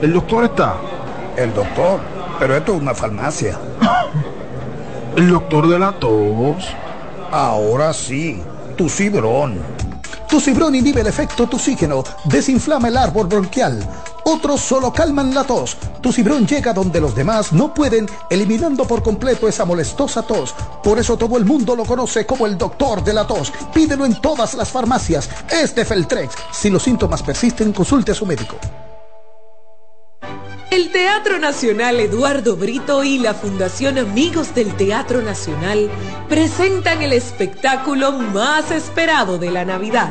¿El doctor está? El doctor, pero esto es una farmacia. ¿El doctor de la tos? Ahora sí, tu cibrón. Tu cibrón inhibe el efecto toxígeno, desinflama el árbol bronquial. Otros solo calman la tos. Tu cibrón llega donde los demás no pueden, eliminando por completo esa molestosa tos. Por eso todo el mundo lo conoce como el doctor de la tos. Pídelo en todas las farmacias. Es de Feltrex. Si los síntomas persisten, consulte a su médico. El Teatro Nacional Eduardo Brito y la Fundación Amigos del Teatro Nacional presentan el espectáculo más esperado de la Navidad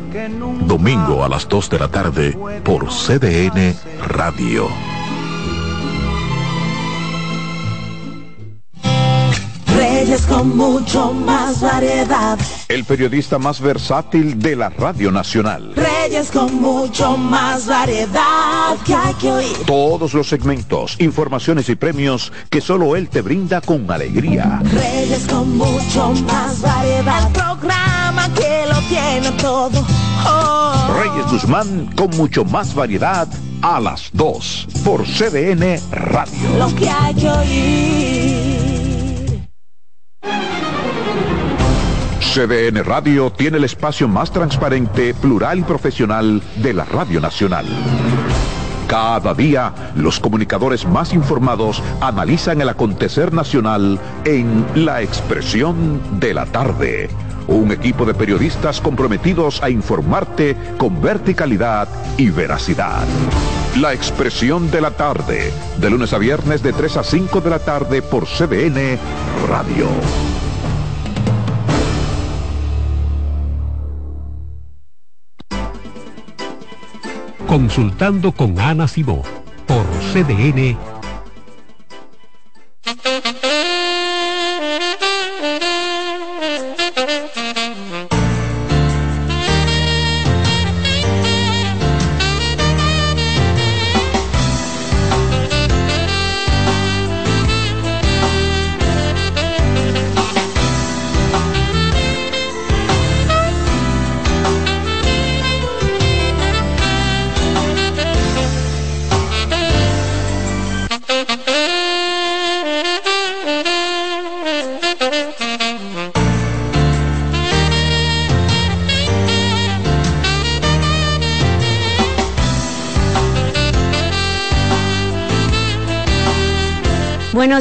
Domingo a las 2 de la tarde por CDN Radio. Reyes con mucho más variedad. El periodista más versátil de la Radio Nacional. Reyes con mucho más variedad que hay que oír. Todos los segmentos, informaciones y premios que solo él te brinda con alegría. Reyes con mucho más variedad. El programa que lo tiene todo. Oh. Reyes Guzmán con mucho más variedad a las 2 por CDN Radio. Lo que hay que oír. CDN Radio tiene el espacio más transparente, plural y profesional de la Radio Nacional. Cada día, los comunicadores más informados analizan el acontecer nacional en La Expresión de la Tarde. Un equipo de periodistas comprometidos a informarte con verticalidad y veracidad. La Expresión de la Tarde, de lunes a viernes de 3 a 5 de la tarde por CDN Radio. Consultando con Ana Simó por CDN.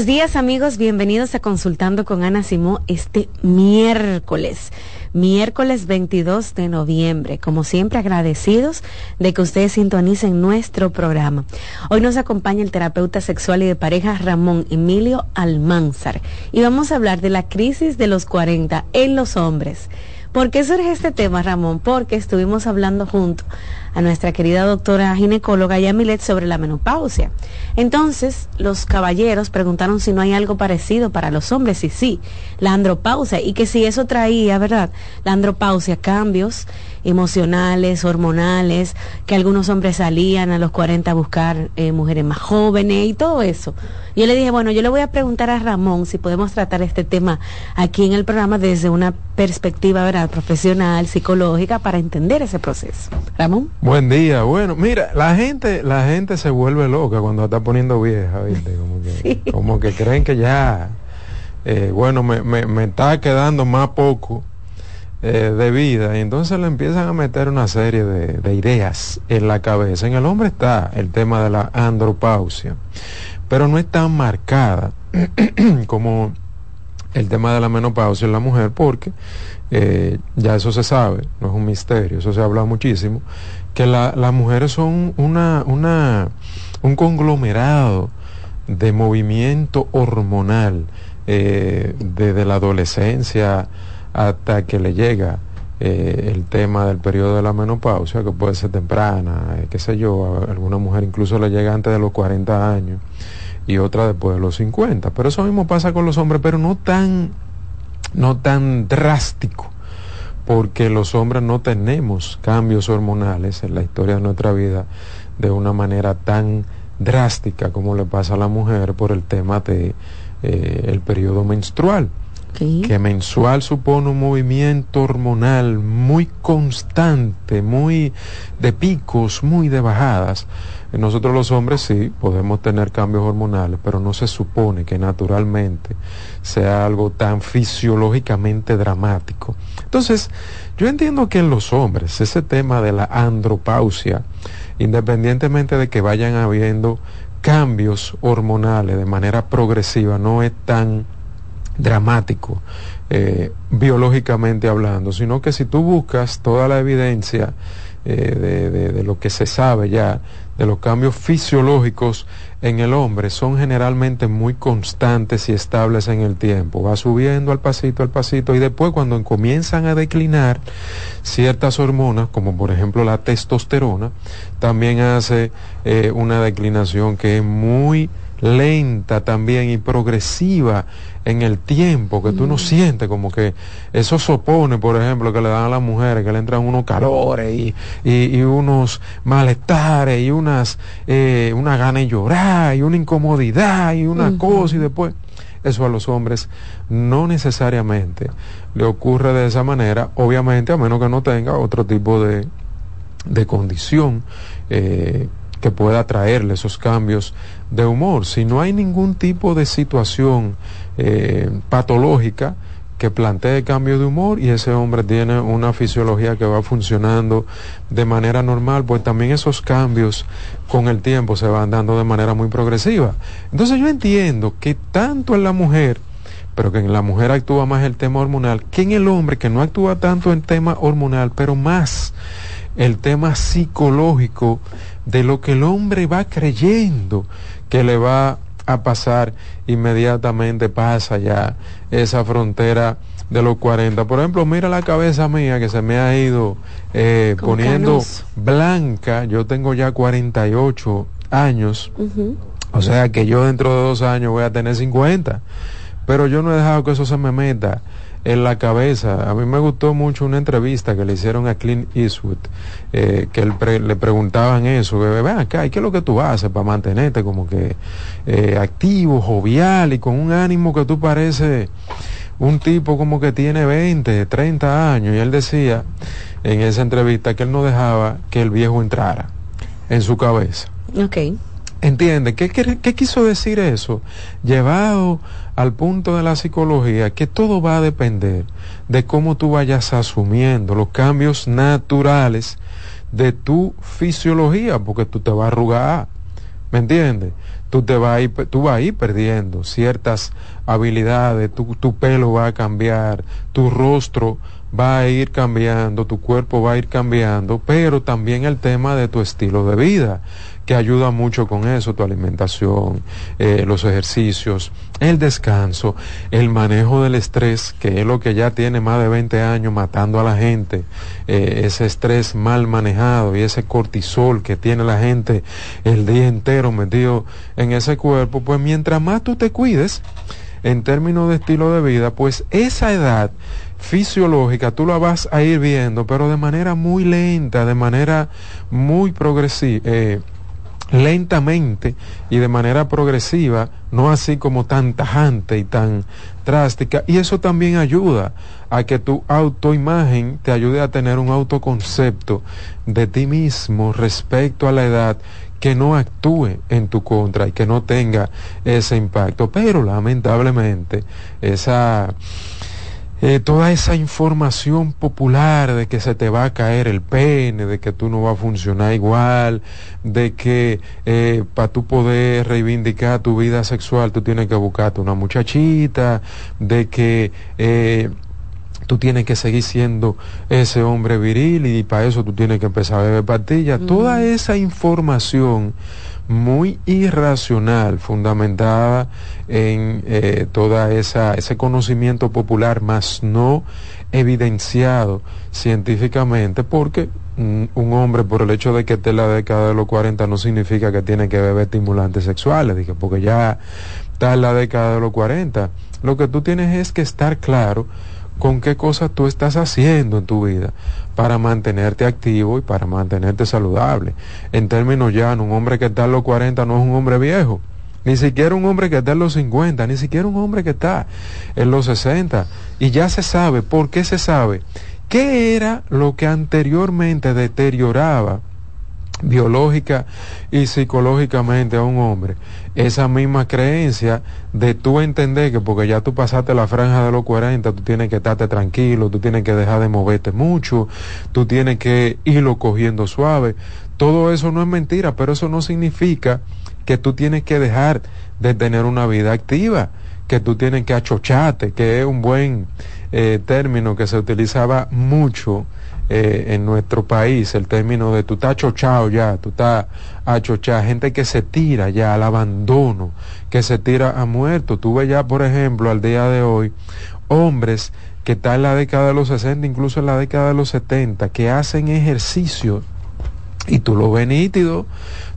Buenos días amigos, bienvenidos a Consultando con Ana Simó este miércoles, miércoles 22 de noviembre. Como siempre agradecidos de que ustedes sintonicen nuestro programa. Hoy nos acompaña el terapeuta sexual y de pareja Ramón Emilio Almanzar y vamos a hablar de la crisis de los 40 en los hombres. ¿Por qué surge este tema, Ramón? Porque estuvimos hablando junto a nuestra querida doctora ginecóloga Yamilet sobre la menopausia. Entonces, los caballeros preguntaron si no hay algo parecido para los hombres, y sí, la andropausia, y que si eso traía, ¿verdad? La andropausia, cambios emocionales, hormonales, que algunos hombres salían a los 40 a buscar eh, mujeres más jóvenes y todo eso. Yo le dije, bueno, yo le voy a preguntar a Ramón si podemos tratar este tema aquí en el programa desde una perspectiva ¿verdad? profesional, psicológica, para entender ese proceso. Ramón. Buen día. Bueno, mira, la gente, la gente se vuelve loca cuando está poniendo vieja, ¿viste? Como que, como que creen que ya, eh, bueno, me, me, me, está quedando más poco eh, de vida y entonces le empiezan a meter una serie de, de ideas en la cabeza. En el hombre está el tema de la andropausia pero no es tan marcada como el tema de la menopausia en la mujer, porque eh, ya eso se sabe, no es un misterio, eso se habla muchísimo, que la, las mujeres son una, una, un conglomerado de movimiento hormonal eh, desde la adolescencia hasta que le llega eh, el tema del periodo de la menopausia, que puede ser temprana, eh, qué sé yo, alguna mujer incluso le llega antes de los 40 años y otra después de los 50. Pero eso mismo pasa con los hombres, pero no tan, no tan drástico, porque los hombres no tenemos cambios hormonales en la historia de nuestra vida de una manera tan drástica como le pasa a la mujer por el tema de eh, el periodo menstrual. Que mensual supone un movimiento hormonal muy constante, muy de picos, muy de bajadas, nosotros los hombres sí podemos tener cambios hormonales, pero no se supone que naturalmente sea algo tan fisiológicamente dramático. Entonces, yo entiendo que en los hombres ese tema de la andropausia, independientemente de que vayan habiendo cambios hormonales de manera progresiva, no es tan dramático eh, biológicamente hablando, sino que si tú buscas toda la evidencia eh, de, lo que se sabe ya de los cambios fisiológicos en el hombre son generalmente muy constantes y estables en el tiempo. Va subiendo al pasito, al pasito, y después cuando comienzan a declinar ciertas hormonas, como por ejemplo la testosterona, también hace eh, una declinación que es muy lenta también y progresiva en el tiempo, que tú no sientes como que eso opone por ejemplo, que le dan a las mujeres, que le entran unos calores y, y, unos malestares y unas, eh, una gana de llorar y una incomodidad y una cosa y después. Eso a los hombres no necesariamente le ocurre de esa manera, obviamente a menos que no tenga otro tipo de, de condición eh, que pueda traerle esos cambios de humor. Si no hay ningún tipo de situación eh, patológica que plantee cambio de humor y ese hombre tiene una fisiología que va funcionando de manera normal, pues también esos cambios con el tiempo se van dando de manera muy progresiva. Entonces yo entiendo que tanto en la mujer, pero que en la mujer actúa más el tema hormonal, que en el hombre que no actúa tanto en tema hormonal, pero más el tema psicológico de lo que el hombre va creyendo que le va a pasar inmediatamente pasa ya esa frontera de los 40. Por ejemplo, mira la cabeza mía que se me ha ido eh, poniendo blanca. Yo tengo ya 48 años. O sea que yo dentro de dos años voy a tener 50. Pero yo no he dejado que eso se me meta en la cabeza. A mí me gustó mucho una entrevista que le hicieron a Clint Eastwood, eh, que le preguntaban eso, que ven acá, ¿y qué es lo que tú haces para mantenerte como que eh, activo, jovial y con un ánimo que tú pareces un tipo como que tiene 20, 30 años? Y él decía en esa entrevista que él no dejaba que el viejo entrara en su cabeza. Ok. ¿Entiende? ¿Qué, qué, quiso decir eso? Llevado al punto de la psicología, que todo va a depender de cómo tú vayas asumiendo los cambios naturales de tu fisiología, porque tú te vas a arrugar, ¿me entiendes? Tú, te vas a ir, tú vas a ir perdiendo ciertas habilidades, tu, tu pelo va a cambiar, tu rostro va a ir cambiando, tu cuerpo va a ir cambiando, pero también el tema de tu estilo de vida que ayuda mucho con eso, tu alimentación, eh, los ejercicios, el descanso, el manejo del estrés, que es lo que ya tiene más de 20 años matando a la gente, eh, ese estrés mal manejado y ese cortisol que tiene la gente el día entero metido en ese cuerpo, pues mientras más tú te cuides, en términos de estilo de vida, pues esa edad fisiológica tú la vas a ir viendo, pero de manera muy lenta, de manera muy progresiva. Eh, lentamente y de manera progresiva, no así como tan tajante y tan drástica. Y eso también ayuda a que tu autoimagen te ayude a tener un autoconcepto de ti mismo respecto a la edad que no actúe en tu contra y que no tenga ese impacto. Pero lamentablemente esa eh, toda esa información popular de que se te va a caer el pene, de que tú no vas a funcionar igual, de que eh, para tú poder reivindicar tu vida sexual tú tienes que buscarte una muchachita, de que eh, tú tienes que seguir siendo ese hombre viril y para eso tú tienes que empezar a beber pastillas. Toda esa información muy irracional, fundamentada en eh, toda esa ese conocimiento popular, más no evidenciado científicamente, porque un hombre por el hecho de que esté en la década de los 40 no significa que tiene que beber estimulantes sexuales, dije, porque ya está en la década de los 40. Lo que tú tienes es que estar claro con qué cosas tú estás haciendo en tu vida para mantenerte activo y para mantenerte saludable. En términos llanos, un hombre que está en los 40 no es un hombre viejo, ni siquiera un hombre que está en los 50, ni siquiera un hombre que está en los 60. Y ya se sabe, ¿por qué se sabe? ¿Qué era lo que anteriormente deterioraba biológica y psicológicamente a un hombre, esa misma creencia de tú entender que porque ya tú pasaste la franja de los 40, tú tienes que estarte tranquilo, tú tienes que dejar de moverte mucho, tú tienes que irlo cogiendo suave. Todo eso no es mentira, pero eso no significa que tú tienes que dejar de tener una vida activa, que tú tienes que achocharte, que es un buen eh, término que se utilizaba mucho eh, en nuestro país el término de tú estás achochado ya, tú estás achochado, gente que se tira ya al abandono, que se tira a muerto. Tuve ya, por ejemplo, al día de hoy, hombres que están en la década de los 60, incluso en la década de los 70, que hacen ejercicio y tú lo ves nítido,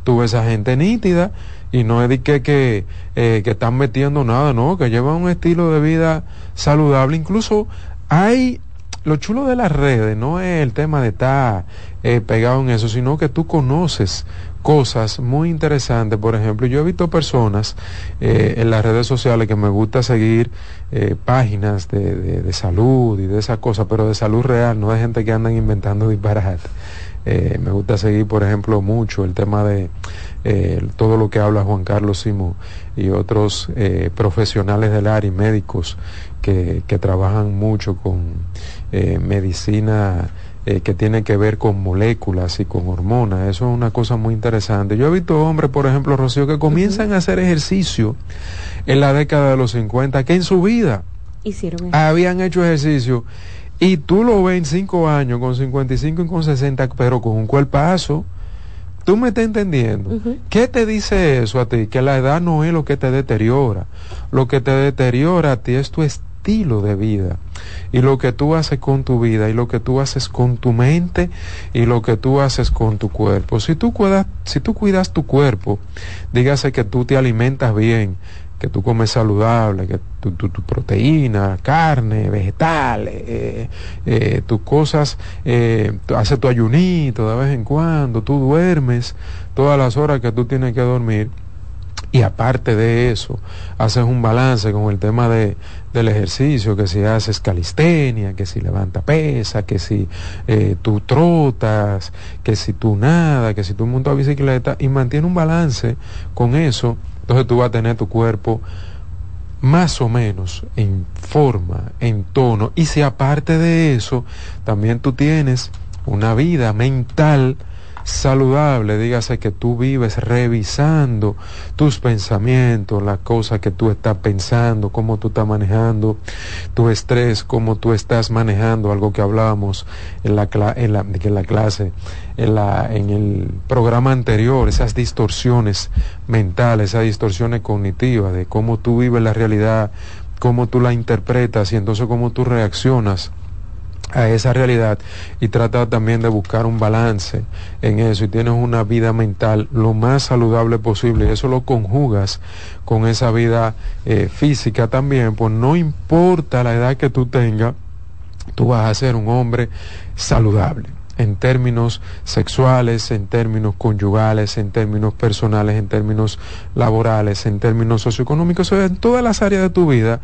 tú ves gente nítida y no es que, que, eh, que están metiendo nada, no, que llevan un estilo de vida saludable. Incluso hay lo chulo de las redes no es el tema de estar eh, pegado en eso, sino que tú conoces cosas muy interesantes. Por ejemplo, yo he visto personas eh, en las redes sociales que me gusta seguir eh, páginas de, de, salud y de esas cosas, pero de salud real, no de gente que andan inventando disparates. me gusta seguir, por ejemplo, mucho el tema de todo lo que habla Juan Carlos Simón y otros profesionales del área y médicos que, que trabajan mucho con eh, medicina eh, que tiene que ver con moléculas y con hormonas. Eso es una cosa muy interesante. Yo he visto hombres, por ejemplo, Rocío, que comienzan a hacer ejercicio en la década de los 50, que en su vida habían hecho ejercicio. Y tú lo ves en 5 años, con 55 y con 60, pero con un cuerpazo. ¿Tú me estás entendiendo? ¿Qué te dice eso a ti? Que la edad no es lo que te deteriora. Lo que te deteriora a ti es tu estado estilo de vida y lo que tú haces con tu vida y lo que tú haces con tu mente y lo que tú haces con tu cuerpo. Si tú cuidas, si tú cuidas tu cuerpo, dígase que tú te alimentas bien, que tú comes saludable, que tu, tu, proteína, carne, vegetales, eh, eh, tus cosas, eh, haces tu ayunito de vez en cuando, tú duermes todas las horas que tú tienes que dormir y aparte de eso, haces un balance con el tema de, del ejercicio, que si haces calistenia, que si levanta pesa, que si eh, tú trotas, que si tú nada, que si tú montas bicicleta y mantiene un balance con eso, entonces tú vas a tener tu cuerpo más o menos en forma, en tono. Y si aparte de eso, también tú tienes una vida mental, saludable, dígase que tú vives revisando tus pensamientos, las cosas que tú estás pensando, cómo tú estás manejando tu estrés, cómo tú estás manejando algo que hablábamos en la, en la, clase, en, en el programa anterior, esas distorsiones mentales, esas distorsiones cognitivas de cómo tú vives la realidad, cómo tú la interpretas y entonces cómo tú reaccionas a esa realidad y trata también de buscar un balance en eso y tienes una vida mental lo más saludable posible. Y eso lo conjugas con esa vida eh, física también, pues no importa la edad que tú tengas, tú vas a ser un hombre saludable en términos sexuales, en términos conyugales, en términos personales, en términos laborales, en términos socioeconómicos, en todas las áreas de tu vida,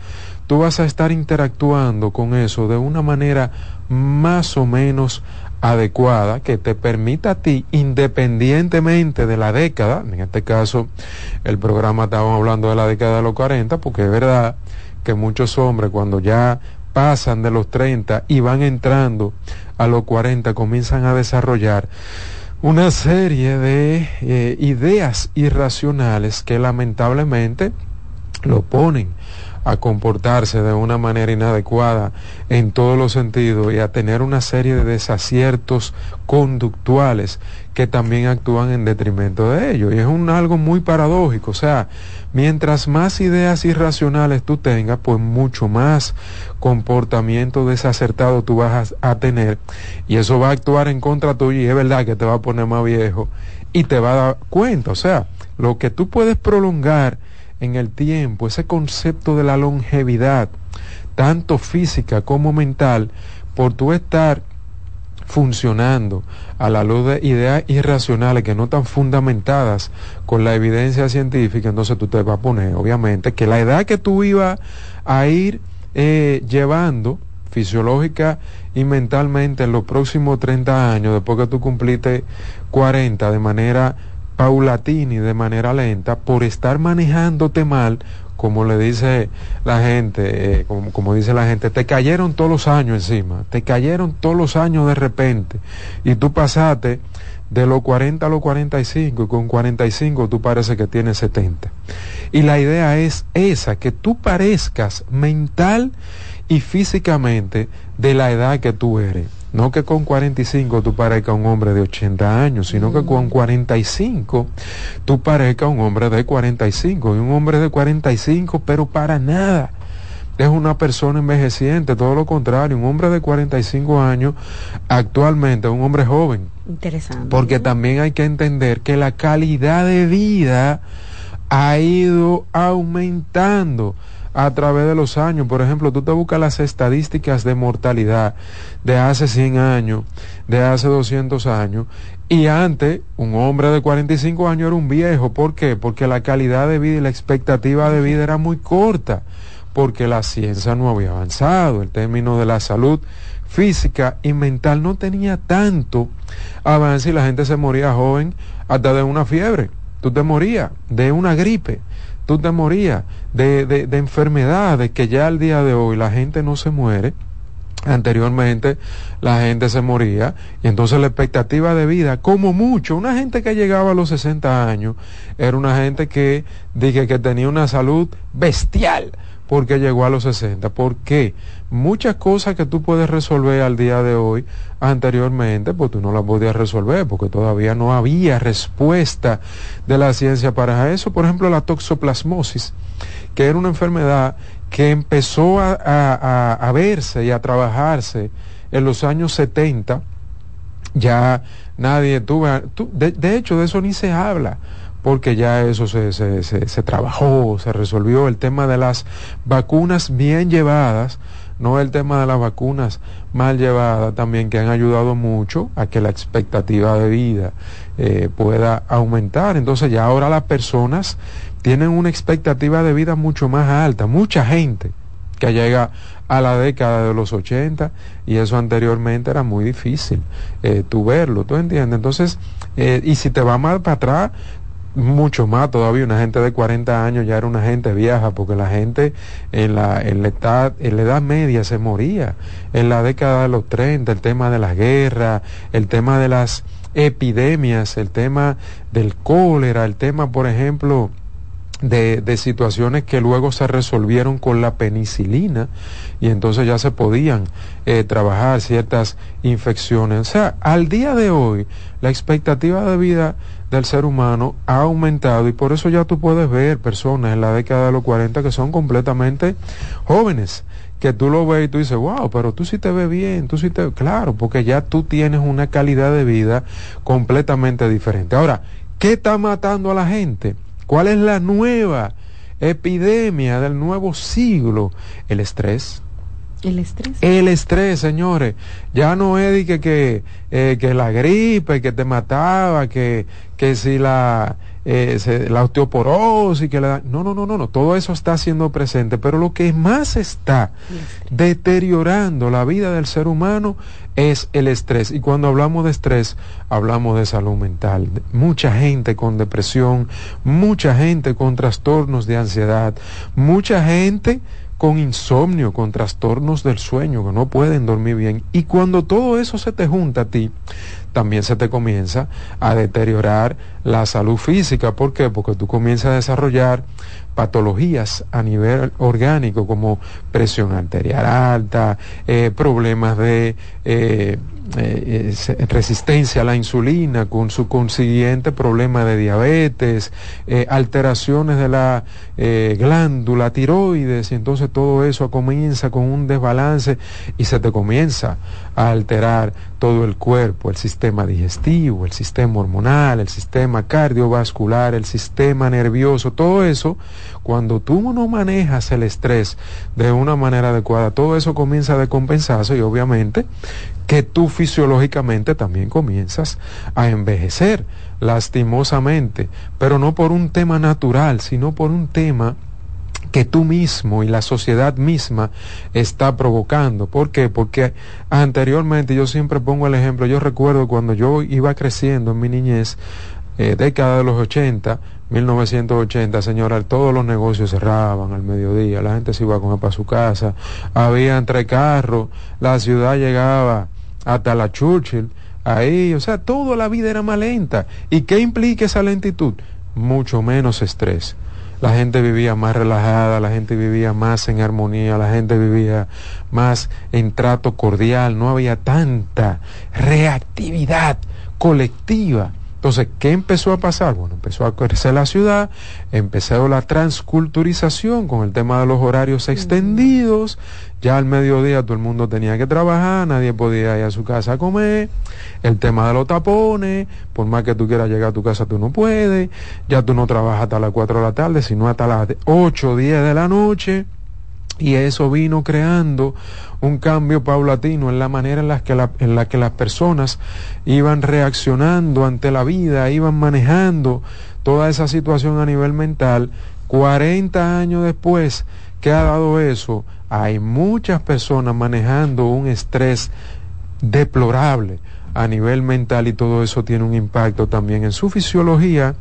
tú vas a estar interactuando con eso de una manera más o menos adecuada que te permita a ti, independientemente de la década, en este caso el programa estábamos hablando de la década de los 40, porque es verdad que muchos hombres cuando ya pasan de los 30 y van entrando a los 40 comienzan a desarrollar una serie de eh, ideas irracionales que lamentablemente lo ponen a comportarse de una manera inadecuada en todos los sentidos y a tener una serie de desaciertos conductuales que también actúan en detrimento de ellos. Y es un algo muy paradójico, o sea, mientras más ideas irracionales tú tengas, pues mucho más comportamiento desacertado tú vas a, tener y eso va a actuar en contra tuyo y es verdad que te va a poner más viejo y te va a dar cuenta, o sea, lo que tú puedes prolongar en el tiempo, ese concepto de la longevidad, tanto física como mental, por tu estar funcionando a la luz de ideas irracionales que no están fundamentadas con la evidencia científica, entonces tú te vas a poner, obviamente, que la edad que tú ibas a ir eh, llevando fisiológica y mentalmente en los próximos 30 años, después que tú cumpliste 40 de manera paulatina y de manera lenta por estar manejándote mal, como le dice la gente, eh, como, dice la gente, te cayeron todos los años encima, te cayeron todos los años de repente y tú pasaste de los 40 a los 45 y con 45 tú parece que tienes 70. Y la idea es esa, que tú parezcas mental y físicamente de la edad que tú eres. No que con 45 tú parezcas un hombre de 80 años, sino que con 45 tú parezcas un hombre de 45. Y un hombre de 45, pero para nada es una persona envejeciente, todo lo contrario, un hombre de 45 años actualmente es un hombre joven. Interesante. Porque también hay que entender que la calidad de vida ha ido aumentando a través de los años. Por ejemplo, tú te buscas las estadísticas de mortalidad de hace 100 años, de hace 200 años, y antes un hombre de 45 años era un viejo. ¿Por qué? Porque la calidad de vida y la expectativa de vida era muy corta, porque la ciencia no había avanzado, el término de la salud física y mental no tenía tanto avance y la gente se moría joven hasta de una fiebre. Tú te morías de una gripe tú te morías de, de, enfermedades que ya al día de hoy la gente no se muere. Anteriormente la gente se moría y entonces la expectativa de vida, como mucho, una gente que llegaba a los 60 años, era una gente que dije que tenía una salud bestial porque llegó a los 60. ¿Por qué? Muchas cosas que tú puedes resolver al día de hoy, anteriormente, pues tú no las podías resolver porque todavía no había respuesta de la ciencia para eso. Por ejemplo, la toxoplasmosis, que era una enfermedad que empezó a, verse y a trabajarse en los años 70. Ya nadie tuvo, de hecho de eso ni se habla porque ya eso se, se, se, trabajó, se resolvió el tema de las vacunas bien llevadas, no el tema de las vacunas mal llevadas también que han ayudado mucho a que la expectativa de vida eh, pueda aumentar. Entonces ya ahora las personas tienen una expectativa de vida mucho más alta, mucha gente que llega a la década de los 80 y eso anteriormente era muy difícil eh, tú verlo, ¿tú entiendes? Entonces, eh, y si te va más para atrás, mucho más todavía, una gente de 40 años ya era una gente vieja, porque la gente en la, en la, edad, en la edad media se moría. En la década de los 30, el tema de la guerra, el tema de las epidemias, el tema del cólera, el tema, por ejemplo, de, de, situaciones que luego se resolvieron con la penicilina y entonces ya se podían eh, trabajar ciertas infecciones. O sea, al día de hoy la expectativa de vida del ser humano ha aumentado y por eso ya tú puedes ver personas en la década de los 40 que son completamente jóvenes que tú lo ves y tú dices, wow, pero tú sí te ves bien, tú sí te... Claro, porque ya tú tienes una calidad de vida completamente diferente. Ahora, ¿qué está matando a la gente? ¿Cuál es la nueva epidemia del nuevo siglo? El estrés, El estrés. El estrés, señores. Ya no es que, que, eh, que la gripe, que te mataba, que, que si la, eh, la osteoporosis, que la... No, no, no, no, no. Todo eso está siendo presente. Pero lo que más está deteriorando la vida del ser humano es el estrés. Y cuando hablamos de estrés, hablamos de salud mental. Mucha gente con depresión, mucha gente con trastornos de ansiedad, mucha gente con insomnio, con trastornos del sueño, que no pueden dormir bien. Y cuando todo eso se te junta a ti, también se te comienza a deteriorar la salud física. ¿Por qué? Porque tú comienzas a desarrollar patologías a nivel orgánico como presión arterial alta, eh, problemas de eh, eh, resistencia a la insulina con su consiguiente problema de diabetes, alteraciones de la glándula tiroides y entonces todo eso comienza con un desbalance y se te comienza a alterar todo el cuerpo, el sistema digestivo, el sistema hormonal, el sistema cardiovascular, el sistema nervioso, todo eso cuando tú no manejas el estrés de una manera adecuada, todo eso comienza a decompensarse y obviamente que tú fisiológicamente también comienzas a envejecer lastimosamente, pero no por un tema natural, sino por un tema que tú mismo y la sociedad misma está provocando. ¿Por qué? Porque anteriormente yo siempre pongo el ejemplo, yo recuerdo cuando yo iba creciendo en mi niñez, eh, década de los 80, 1980, señora, todos los negocios cerraban al mediodía, la gente se iba a comer para su casa, había entre carros, la ciudad llegaba hasta la Churchill, ahí, o sea, toda la vida era más lenta. ¿Y qué implica esa lentitud? Mucho menos estrés. La gente vivía más relajada, la gente vivía más en armonía, la gente vivía más en trato cordial, no había tanta reactividad colectiva entonces, ¿qué empezó a pasar? Bueno, empezó a crecer la ciudad, empezó la transculturización con el tema de los horarios extendidos, ya al mediodía todo el mundo tenía que trabajar, nadie podía ir a su casa a comer, el tema de los tapones, por más que tú quieras llegar a tu casa tú no puedes, ya tú no trabajas hasta las 4 de la tarde, sino hasta las 8 o 10 de la noche. Y eso vino creando un cambio paulatino en la manera en la, que las personas iban reaccionando ante la vida, iban manejando toda esa situación a nivel mental. 40 años después que ha dado eso, hay muchas personas manejando un estrés deplorable a nivel mental y todo eso tiene un impacto también en su fisiología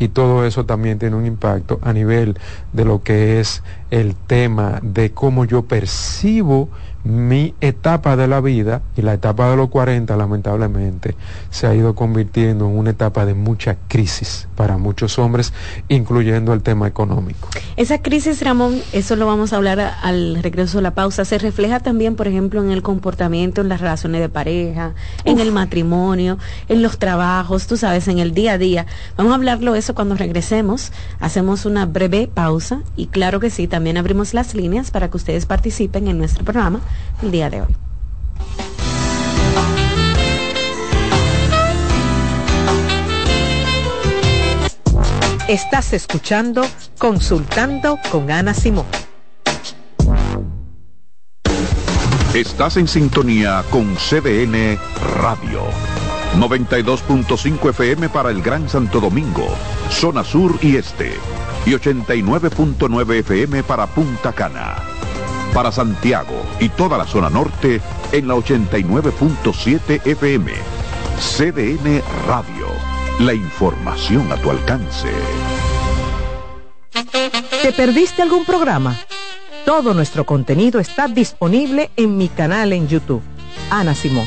y todo eso también tiene un impacto a nivel de lo que es el tema de cómo yo percibo mi etapa de la vida y la etapa de los 40 lamentablemente se ha ido convirtiendo en una etapa de mucha crisis para muchos hombres, incluyendo el tema económico. Esa crisis, Ramón, eso lo vamos a hablar al regreso de la pausa, se refleja también, por ejemplo, en el comportamiento, en las relaciones de pareja, en el matrimonio, en los trabajos, tú sabes, en el día a día. Vamos a hablarlo eso cuando regresemos, hacemos una breve pausa y claro que sí, también abrimos las líneas para que ustedes participen en nuestro programa el día de hoy. Estás escuchando Consultando con Ana Simón. Estás en sintonía con CDN Radio. 92.5 FM para el Gran Santo Domingo, zona sur y este. Y 89.9 FM para Punta Cana para Santiago y toda la zona norte en la 89.7 FM. CDN Radio. La información a tu alcance. ¿Te perdiste algún programa? Todo nuestro contenido está disponible en mi canal en YouTube. Ana Simón.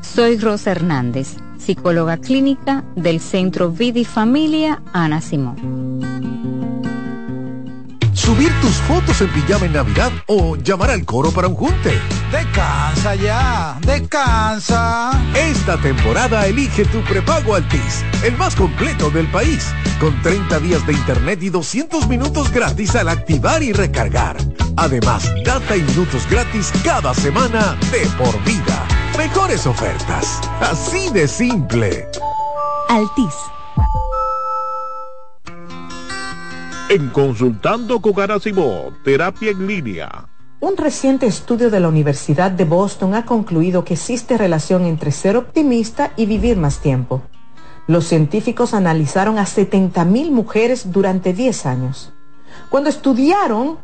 Soy Rosa Hernández, psicóloga clínica del Centro Vidi Familia Ana Simón subir tus fotos en pijama en Navidad o llamar al coro para un junte. Descansa ya, descansa. Esta temporada elige tu prepago Altis, el más completo del país, con 30 días de internet y 200 minutos gratis al activar y recargar. Además, data y minutos gratis cada semana de por vida. Mejores ofertas, así de simple. Altis en Consultando con Garacimo, Terapia en Línea. Un reciente estudio de la Universidad de Boston ha concluido que existe relación entre ser optimista y vivir más tiempo. Los científicos analizaron a 70.000 mujeres durante 10 años. Cuando estudiaron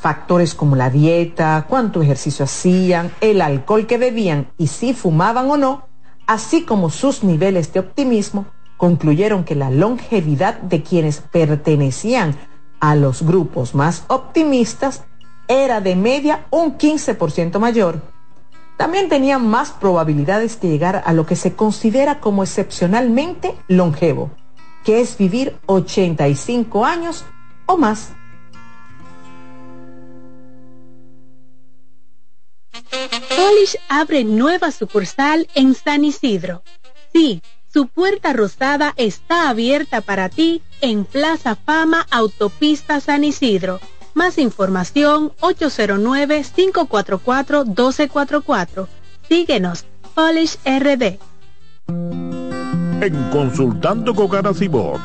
factores como la dieta, cuánto ejercicio hacían, el alcohol que bebían y si fumaban o no, así como sus niveles de optimismo, concluyeron que la longevidad de quienes pertenecían a los grupos más optimistas era de media un 15% mayor. También tenían más probabilidades de llegar a lo que se considera como excepcionalmente longevo, que es vivir 85 años o más. Polish abre nueva sucursal en San Isidro. Sí, su puerta rosada está abierta para ti en Plaza Fama Autopista San Isidro. Más información 809-544-1244. Síguenos, Polish RD. En Consultando con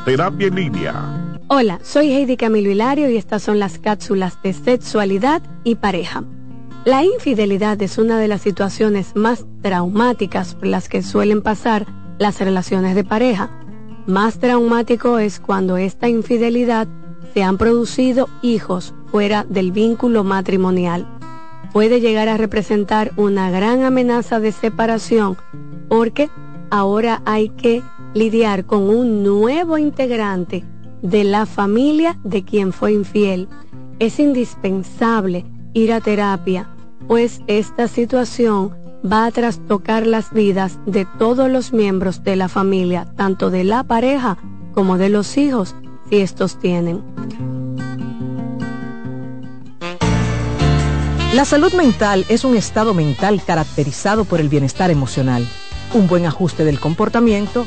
Terapia en Línea. Hola, soy Heidi Camilo Hilario y estas son las cápsulas de sexualidad y pareja. La infidelidad es una de las situaciones más traumáticas por las que suelen pasar las relaciones de pareja. Más traumático es cuando esta infidelidad se han producido hijos fuera del vínculo matrimonial. Puede llegar a representar una gran amenaza de separación porque ahora hay que lidiar con un nuevo integrante de la familia de quien fue infiel. Es indispensable ir a terapia, pues esta situación va a trastocar las vidas de todos los miembros de la familia, tanto de la pareja como de los hijos, si estos tienen. La salud mental es un estado mental caracterizado por el bienestar emocional, un buen ajuste del comportamiento,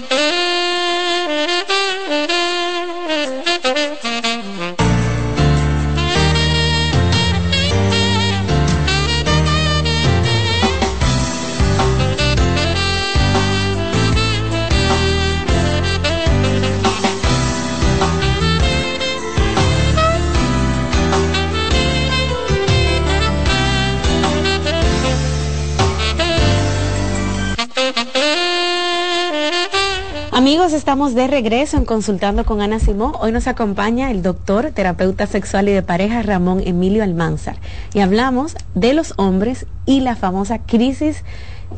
Estamos de regreso en Consultando con Ana Simón. Hoy nos acompaña el doctor, terapeuta sexual y de pareja Ramón Emilio Almanzar. Y hablamos de los hombres y la famosa crisis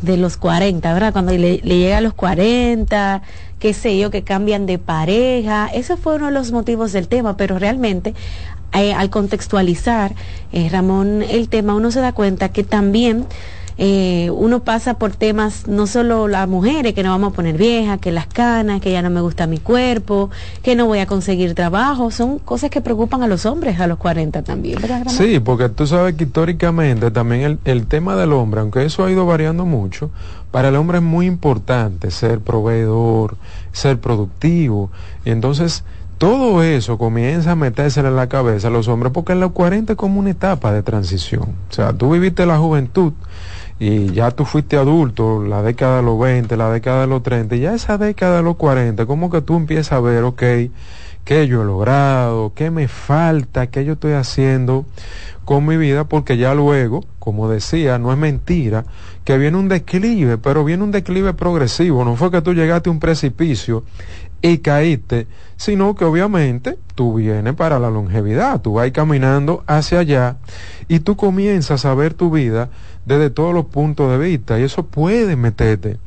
de los 40, ¿verdad? Cuando le, llega a los 40, qué sé yo, que cambian de pareja. Ese fue uno de los motivos del tema, pero realmente eh, al contextualizar, eh, Ramón, el tema, uno se da cuenta que también eh, uno pasa por temas, no solo las mujeres, que no vamos a poner viejas, que las canas, que ya no me gusta mi cuerpo, que no voy a conseguir trabajo, son cosas que preocupan a los hombres a los 40 también. Sí, porque tú sabes que históricamente también el, el tema del hombre, aunque eso ha ido variando mucho, para el hombre es muy importante ser proveedor, ser productivo, y entonces todo eso comienza a meterse en la cabeza a los hombres porque en los 40 es como una etapa de transición. O sea, tú viviste la juventud y ya tú fuiste adulto, la década de los 20, la década de los 30, y ya esa década de los 40, como que tú empiezas a ver, ok, qué yo he logrado, qué me falta, qué yo estoy haciendo con mi vida, porque ya luego, como decía, no es mentira, que viene un declive, pero viene un declive progresivo, no fue que tú llegaste a un precipicio y caíste, sino que obviamente tú vienes para la longevidad, tú vas caminando hacia allá y tú comienzas a ver tu vida desde todos los puntos de vista y eso puede meterte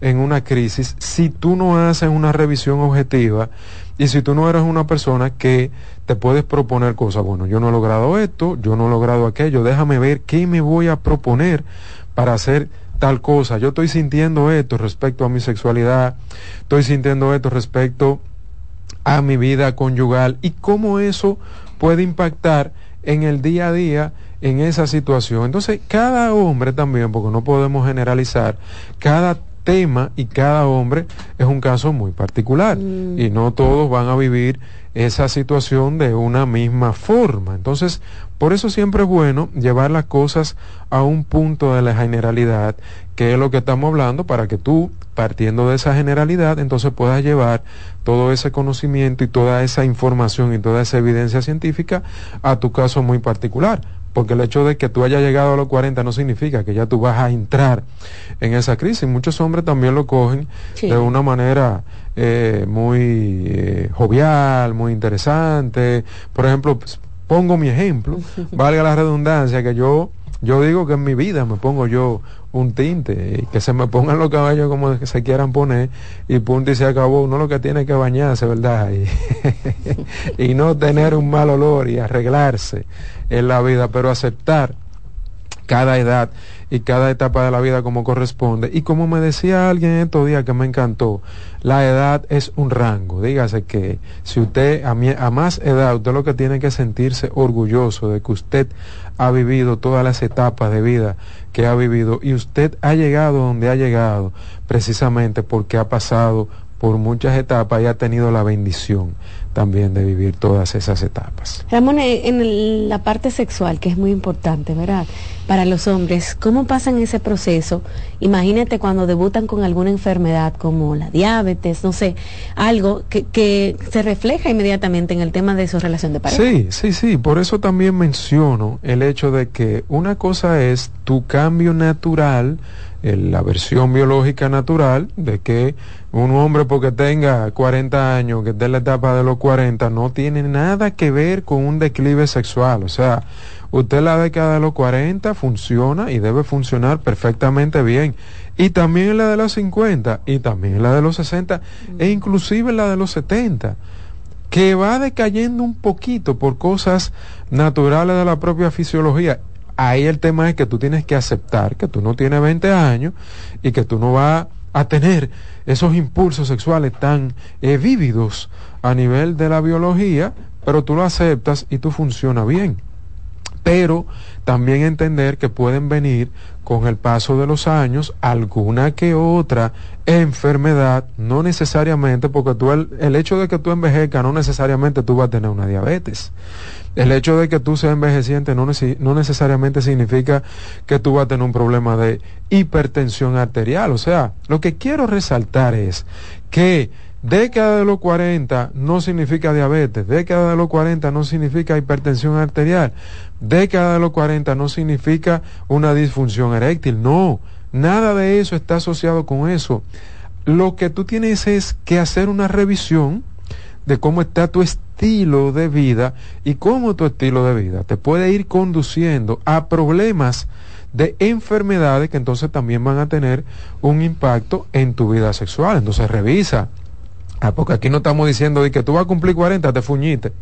en una crisis si tú no haces una revisión objetiva y si tú no eres una persona que te puedes proponer cosas, bueno, yo no he logrado esto, yo no he logrado aquello, déjame ver qué me voy a proponer para hacer tal cosa, yo estoy sintiendo esto respecto a mi sexualidad, estoy sintiendo esto respecto a mi vida conyugal y cómo eso puede impactar en el día a día en esa situación. Entonces, cada hombre también, porque no podemos generalizar, cada tema y cada hombre es un caso muy particular mm. y no todos van a vivir esa situación de una misma forma. Entonces, por eso siempre es bueno llevar las cosas a un punto de la generalidad, que es lo que estamos hablando, para que tú, partiendo de esa generalidad, entonces puedas llevar todo ese conocimiento y toda esa información y toda esa evidencia científica a tu caso muy particular porque el hecho de que tú hayas llegado a los 40 no significa que ya tú vas a entrar en esa crisis. Muchos hombres también lo cogen de una manera eh, muy eh, jovial, muy interesante. Por ejemplo, pues, pongo mi ejemplo, valga la redundancia, que yo, yo digo que en mi vida me pongo yo un tinte y que se me pongan los caballos como se quieran poner y punto y se acabó. Uno lo que tiene que bañarse, ¿verdad? Y, y no tener un mal olor y arreglarse en la vida, pero aceptar cada edad y cada etapa de la vida como corresponde. Y como me decía alguien estos días que me encantó, la edad es un rango. Dígase que si usted a, a más edad, usted lo que tiene que sentirse orgulloso de que usted ha vivido todas las etapas de vida que ha vivido y usted ha llegado donde ha llegado precisamente porque ha pasado por muchas etapas y ha tenido la bendición también de vivir todas esas etapas. Ramón, eh, en la parte sexual, que es muy importante, ¿verdad? Para los hombres, ¿cómo pasan ese proceso? Imagínate cuando debutan con alguna enfermedad como la diabetes, no sé, algo que, que se refleja inmediatamente en el tema de su relación de pareja. Sí, sí, sí, por eso también menciono el hecho de que una cosa es tu cambio natural, la versión biológica natural de que un hombre porque tenga 40 años, que esté en la etapa de los 40, no tiene nada que ver con un declive sexual. O sea, usted la década de los 40 funciona y debe funcionar perfectamente bien. Y también en la de los 50, y también en la de los 60, e inclusive en la de los 70 que va decayendo un poquito por cosas naturales de la propia fisiología ahí el tema es que tú tienes que aceptar que tú no tienes 20 años y que tú no vas a tener esos impulsos sexuales tan eh, vívidos a nivel de la biología, pero tú lo aceptas y tú funciona bien. Pero también entender que pueden venir con el paso de los años alguna que otra enfermedad, no necesariamente, porque tú el, hecho de que tú envejezcas, no necesariamente tú vas a tener una diabetes. El hecho de que tú seas envejeciente no, no, necesariamente significa que tú vas a tener un problema de hipertensión arterial. O sea, lo que quiero resaltar es que década de los 40 no significa diabetes, década de los 40 no significa hipertensión arterial, década de los 40 no significa una disfunción eréctil. No, nada de eso está asociado con eso lo que tú tienes es que hacer una revisión de cómo está tu estilo de vida y cómo tu estilo de vida te puede ir conduciendo a problemas de enfermedades que entonces también van a tener un impacto en tu vida sexual. Entonces revisa. Ah, porque aquí no estamos diciendo de que tú vas a cumplir 40, te fuñiste,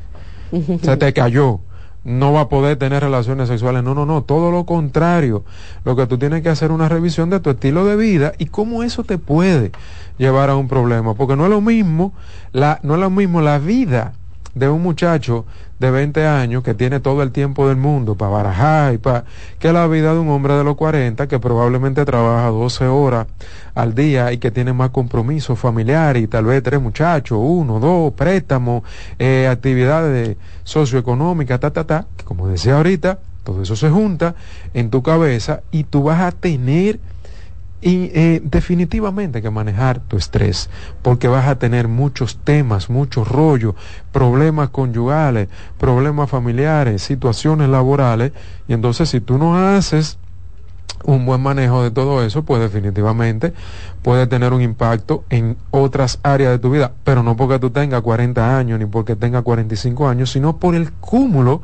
se te cayó no va a poder tener relaciones sexuales. No, no, no, todo lo contrario. Lo que tú tienes que hacer es una revisión de tu estilo de vida y cómo eso te puede llevar a un problema, porque no es lo mismo la no es lo mismo la vida de un muchacho de 20 años que tiene todo el tiempo del mundo para barajar y para que la vida de un hombre de los 40 que probablemente trabaja 12 horas al día y que tiene más compromisos familiares y tal vez tres muchachos, uno, dos, préstamos, eh, actividades socioeconómicas, ta, ta, ta, que como decía ahorita, todo eso se junta en tu cabeza y tú vas a tener y eh, definitivamente hay que manejar tu estrés, porque vas a tener muchos temas, muchos rollos, problemas conyugales, problemas familiares, situaciones laborales, y entonces si tú no haces un buen manejo de todo eso, pues definitivamente puede tener un impacto en otras áreas de tu vida, pero no porque tú tengas 40 años ni porque tengas 45 años, sino por el cúmulo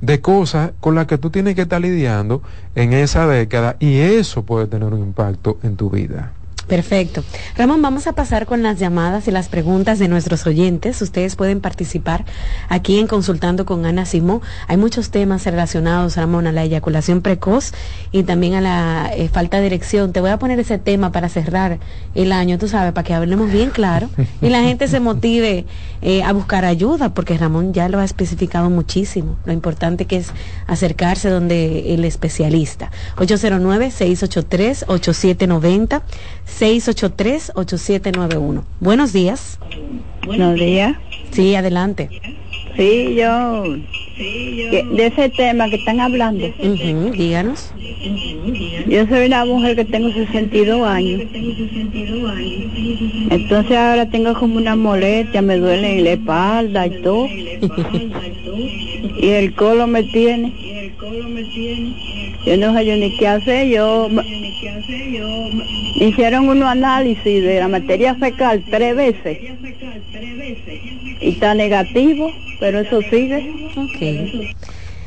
de cosas con las que tú tienes que estar lidiando en esa década y eso puede tener un impacto en tu vida. Perfecto. Ramón, vamos a pasar con las llamadas y las preguntas de nuestros oyentes. Ustedes pueden participar aquí en Consultando con Ana Simó. Hay muchos temas relacionados, Ramón, a la eyaculación precoz y también a la eh, falta de erección. Te voy a poner ese tema para cerrar el año, tú sabes, para que hablemos bien claro y la gente se motive eh, a buscar ayuda, porque Ramón ya lo ha especificado muchísimo. Lo importante que es acercarse donde el especialista. 809-683-8790. 683-8791. Buenos días. Buenos días. Sí, adelante. Sí, yo. De ese tema que están hablando. díganos. Yo soy una mujer que tengo 62 años. Entonces ahora tengo como una molestia, me duele en la espalda y todo. y el colo me tiene. Yo no sé yo ni qué hacer, yo hicieron un análisis de la materia fecal tres veces y está negativo, pero eso sigue.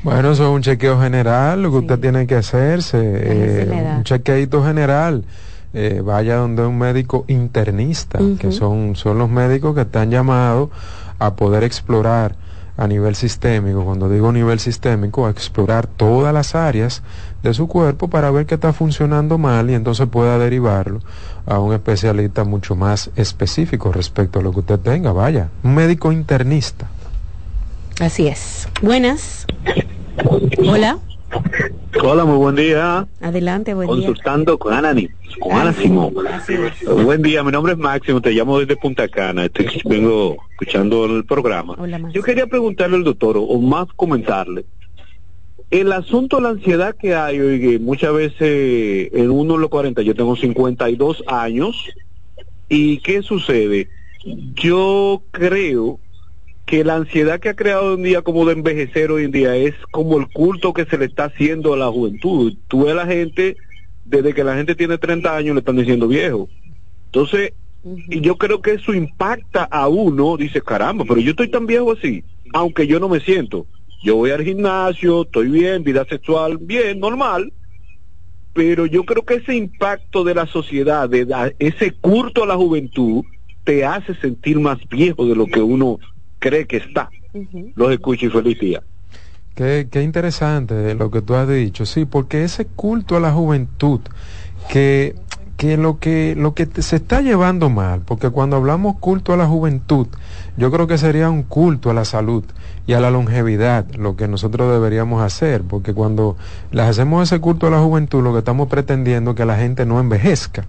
Bueno, eso es un chequeo general, lo que usted tiene que hacerse, eh, un chequeito general. Eh, vaya donde un médico internista, que son, son los médicos que están llamados a poder explorar a nivel sistémico, cuando digo nivel sistémico, a explorar todas las áreas de su cuerpo para ver qué está funcionando mal y entonces pueda derivarlo a un especialista mucho más específico respecto a lo que usted tenga. Vaya, un médico internista. Así es. Buenas. Hola. Hola, muy buen día. Adelante, buen día. Consultando con Ana, con Ana Simón. Buen día, mi nombre es Máximo, te llamo desde Punta Cana, Estoy, vengo escuchando el programa. Yo quería preguntarle al doctor, o más comentarle, el asunto de la ansiedad que hay, oye, muchas veces en uno de los 40, yo tengo 52 años, ¿y qué sucede? Yo creo que la ansiedad que ha creado hoy en día como de envejecer hoy en día es como el culto que se le está haciendo a la juventud. Tú ves a la gente, desde que la gente tiene 30 años le están diciendo viejo. Entonces, y yo creo que eso impacta a uno, dice, caramba, pero yo estoy tan viejo así, aunque yo no me siento. Yo voy al gimnasio, estoy bien, vida sexual, bien, normal, pero yo creo que ese impacto de la sociedad, de ese culto a la juventud, te hace sentir más viejo de lo que uno cree que está. Los escucho y feliz día. Qué, qué interesante lo que tú has dicho, sí, porque ese culto a la juventud, que, que lo que lo que se está llevando mal, porque cuando hablamos culto a la juventud, yo creo que sería un culto a la salud y a la longevidad, lo que nosotros deberíamos hacer, porque cuando le hacemos ese culto a la juventud, lo que estamos pretendiendo es que la gente no envejezca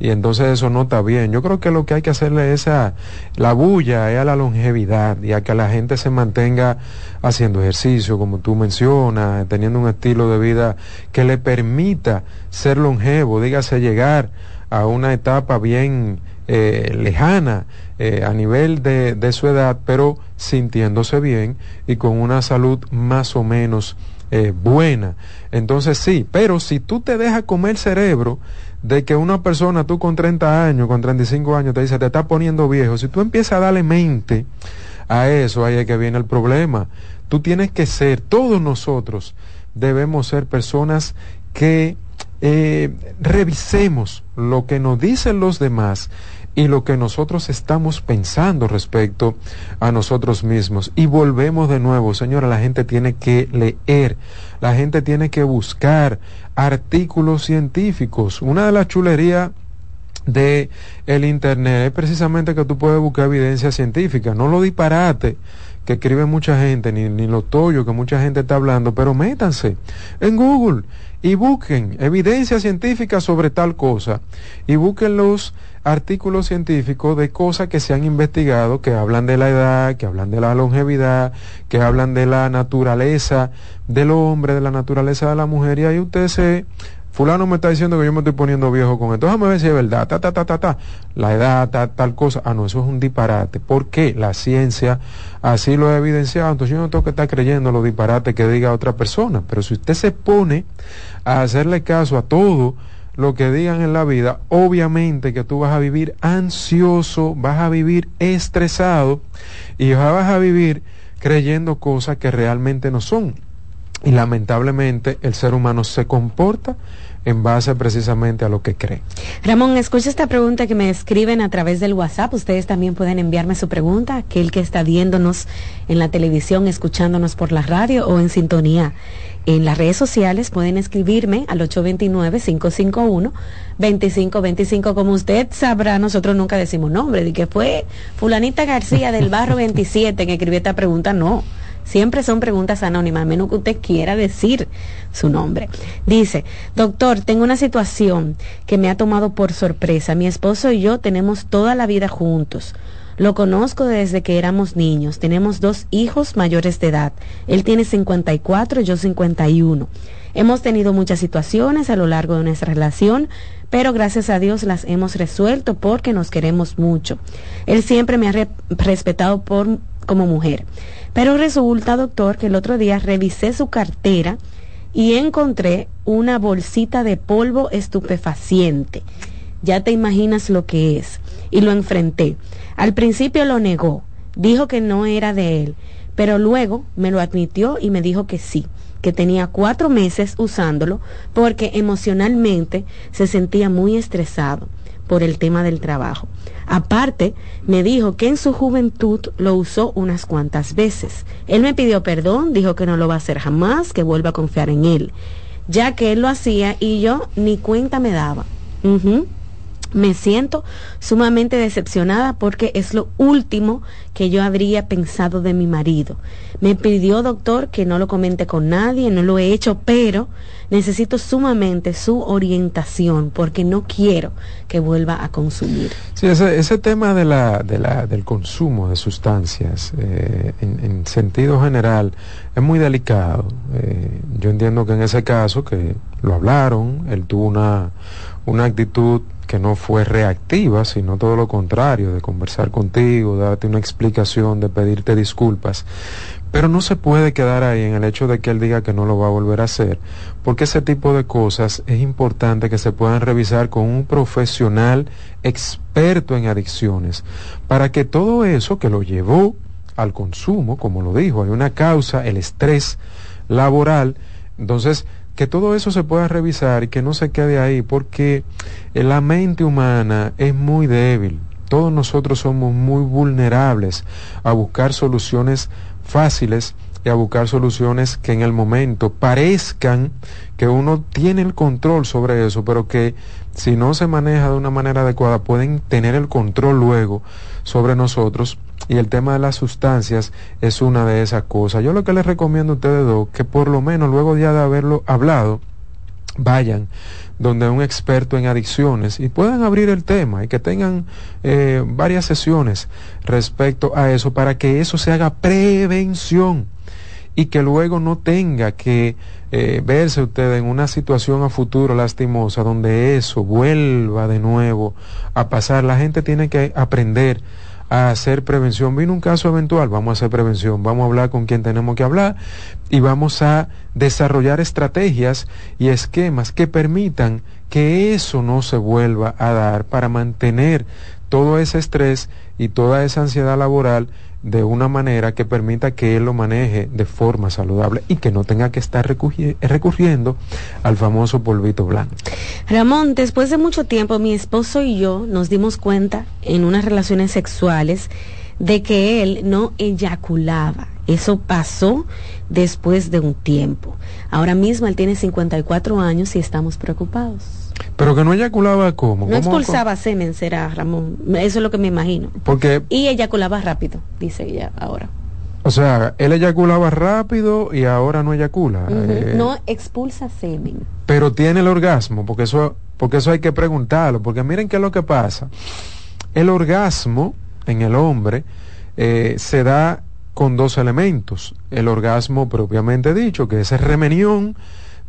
y entonces eso no está bien. Yo creo que lo que hay que hacerle es la bulla, es a la longevidad y a que la gente se mantenga haciendo ejercicio, como tú mencionas, teniendo un estilo de vida que le permita ser longevo, dígase llegar a una etapa bien eh, lejana eh, a nivel de, de su edad, pero sintiéndose bien y con una salud más o menos eh, buena. Entonces sí, pero si tú te dejas comer cerebro de que una persona, tú con 30 años, con 35 años, te dice, te está poniendo viejo. Si tú empiezas a darle mente a eso, ahí es que viene el problema. Tú tienes que ser, todos nosotros debemos ser personas que revisemos lo que nos dicen los demás y lo que nosotros estamos pensando respecto a nosotros mismos. Y volvemos de nuevo, señora, la gente tiene que leer, la gente tiene que buscar artículos científicos. Una de las chulerías de el internet es precisamente que tú puedes buscar evidencia científica, no lo disparate que escribe mucha gente, ni, ni lo toyo que mucha gente está hablando, pero métanse en Google y busquen evidencia científica sobre tal cosa y busquen los artículos científicos de cosas que se han investigado, que hablan de la edad, que hablan de la longevidad, que hablan de la naturaleza del hombre, de la naturaleza de la mujer, y ahí usted se fulano me está diciendo que yo me estoy poniendo viejo con esto, déjame ver si es verdad, ta, ta, ta, ta, ta, la edad, ta, tal cosa, ah, no, eso es un disparate, ¿por qué? La ciencia así lo ha evidenciado, entonces yo no tengo que estar creyendo los disparates que diga otra persona, pero si usted se pone a hacerle caso a todo lo que digan en la vida, obviamente que tú vas a vivir ansioso, vas a vivir estresado y vas a vivir creyendo cosas que realmente no son. Y lamentablemente el ser humano se comporta en base precisamente a lo que cree. Ramón, escucha esta pregunta que me escriben a través del WhatsApp. Ustedes también pueden enviarme su pregunta, aquel que está viéndonos en la televisión, escuchándonos por la radio o en sintonía. En las redes sociales pueden escribirme al 829-551-2525. Como usted sabrá, nosotros nunca decimos nombre, de que fue fulanita García del barro 27 que escribió esta pregunta, no Siempre son preguntas anónimas, a menos que usted quiera decir su nombre. Dice, doctor, tengo una situación que me ha tomado por sorpresa. Mi esposo y yo tenemos toda la vida juntos. Lo conozco desde que éramos niños. Tenemos dos hijos mayores de edad. Él tiene 54, yo 51. Hemos tenido muchas situaciones a lo largo de nuestra relación, pero gracias a Dios las hemos resuelto porque nos queremos mucho. Él siempre me ha respetado por, como mujer. Pero resulta, doctor, que el otro día revisé su cartera y encontré una bolsita de polvo estupefaciente. Ya te imaginas lo que es. Y lo enfrenté. Al principio lo negó, dijo que no era de él, pero luego me lo admitió y me dijo que sí, que tenía cuatro meses usándolo porque emocionalmente se sentía muy estresado por el tema del trabajo. Aparte, me dijo que en su juventud lo usó unas cuantas veces. Él me pidió perdón, dijo que no lo va a hacer jamás, que vuelva a confiar en él, ya que él lo hacía y yo ni cuenta me daba. Me siento sumamente decepcionada porque es lo último que yo habría pensado de mi marido. Me pidió, doctor, que no lo comente con nadie, no lo he hecho, pero necesito sumamente su orientación porque no quiero que vuelva a consumir. Sí, ese, tema de la, de la, del consumo de sustancias eh, en, sentido general es muy delicado. Eh, yo entiendo que en ese caso que lo hablaron, él tuvo una, una actitud que no fue reactiva, sino todo lo contrario, de conversar contigo, darte una explicación, de pedirte disculpas. Pero no se puede quedar ahí en el hecho de que él diga que no lo va a volver a hacer, porque ese tipo de cosas es importante que se puedan revisar con un profesional experto en adicciones, para que todo eso que lo llevó al consumo, como lo dijo, hay una causa, el estrés laboral, entonces que todo eso se pueda revisar y que no se quede ahí, porque la mente humana es muy débil. Todos nosotros somos muy vulnerables a buscar soluciones fáciles y a buscar soluciones que en el momento parezcan que uno tiene el control sobre eso, pero que si no se maneja de una manera adecuada pueden tener el control luego sobre nosotros y el tema de las sustancias es una de esas cosas. Yo lo que les recomiendo a ustedes dos, que por lo menos luego ya de haberlo hablado, vayan donde un experto en adicciones y puedan abrir el tema y que tengan eh, varias sesiones respecto a eso para que eso se haga prevención y que luego no tenga que eh, verse usted en una situación a futuro lastimosa donde eso vuelva de nuevo a pasar. La gente tiene que aprender a hacer prevención. Vino un caso eventual, vamos a hacer prevención, vamos a hablar con quien tenemos que hablar y vamos a desarrollar estrategias y esquemas que permitan que eso no se vuelva a dar para mantener todo ese estrés y toda esa ansiedad laboral de una manera que permita que él lo maneje de forma saludable y que no tenga que estar recurriendo al famoso polvito blanco. Ramón, después de mucho tiempo mi esposo y yo nos dimos cuenta en unas relaciones sexuales de que él no eyaculaba. Eso pasó después de un tiempo. Ahora mismo él tiene 54 años y estamos preocupados. Pero que no eyaculaba como. No expulsaba semen, será Ramón. Eso es lo que me imagino. Porque. Y eyaculaba rápido, dice ella ahora. O sea, él eyaculaba rápido y ahora no eyacula. Eh. no expulsa semen. Pero tiene el orgasmo, porque eso, porque eso hay que preguntarlo. Porque miren qué es lo que pasa. El orgasmo en el hombre eh, se da con dos elementos. El orgasmo propiamente dicho, que es el remenión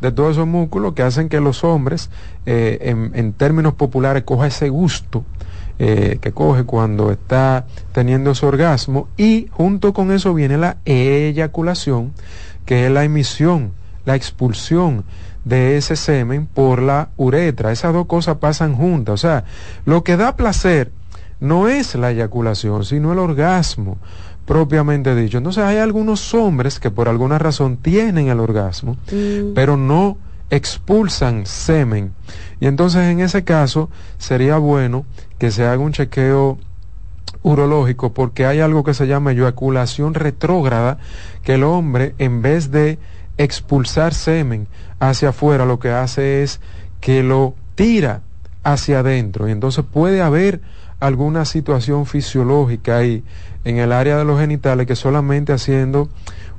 de todos esos músculos que hacen que los hombres, eh, en, términos populares, coja ese gusto eh, que coge cuando está teniendo ese orgasmo y junto con eso viene la eyaculación, que es la emisión, la expulsión de ese semen por la uretra. Esas dos cosas pasan juntas. O sea, lo que da placer no es la eyaculación, sino el orgasmo propiamente dicho. Entonces hay algunos hombres que por alguna razón tienen el orgasmo, mm. pero no expulsan semen. Y entonces en ese caso sería bueno que se haga un chequeo urológico porque hay algo que se llama eyaculación retrógrada, que el hombre en vez de expulsar semen hacia afuera, lo que hace es que lo tira hacia adentro. Y entonces puede haber alguna situación fisiológica ahí en el área de los genitales que solamente haciendo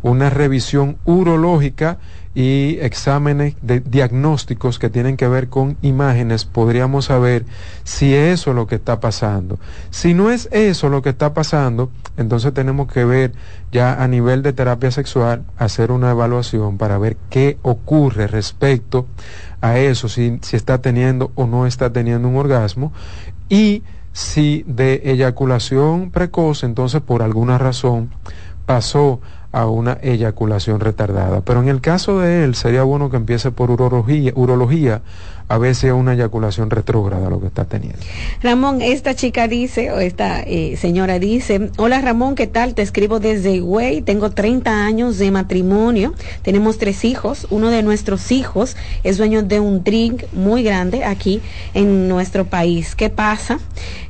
una revisión urológica y exámenes de diagnósticos que tienen que ver con imágenes, podríamos saber si eso es lo que está pasando. Si no es eso lo que está pasando, entonces tenemos que ver ya a nivel de terapia sexual, hacer una evaluación para ver qué ocurre respecto a eso, si, si está teniendo o no está teniendo un orgasmo y si de eyaculación precoz, entonces por alguna razón pasó a una eyaculación retardada. Pero en el caso de él sería bueno que empiece por urología, urología a veces es una eyaculación retrógrada lo que está teniendo. Ramón, esta chica dice, o esta eh, señora dice, hola Ramón, ¿qué tal? Te escribo desde Higüey, tengo 30 años de matrimonio, tenemos tres hijos, uno de nuestros hijos es dueño de un drink muy grande aquí en nuestro país. ¿Qué pasa?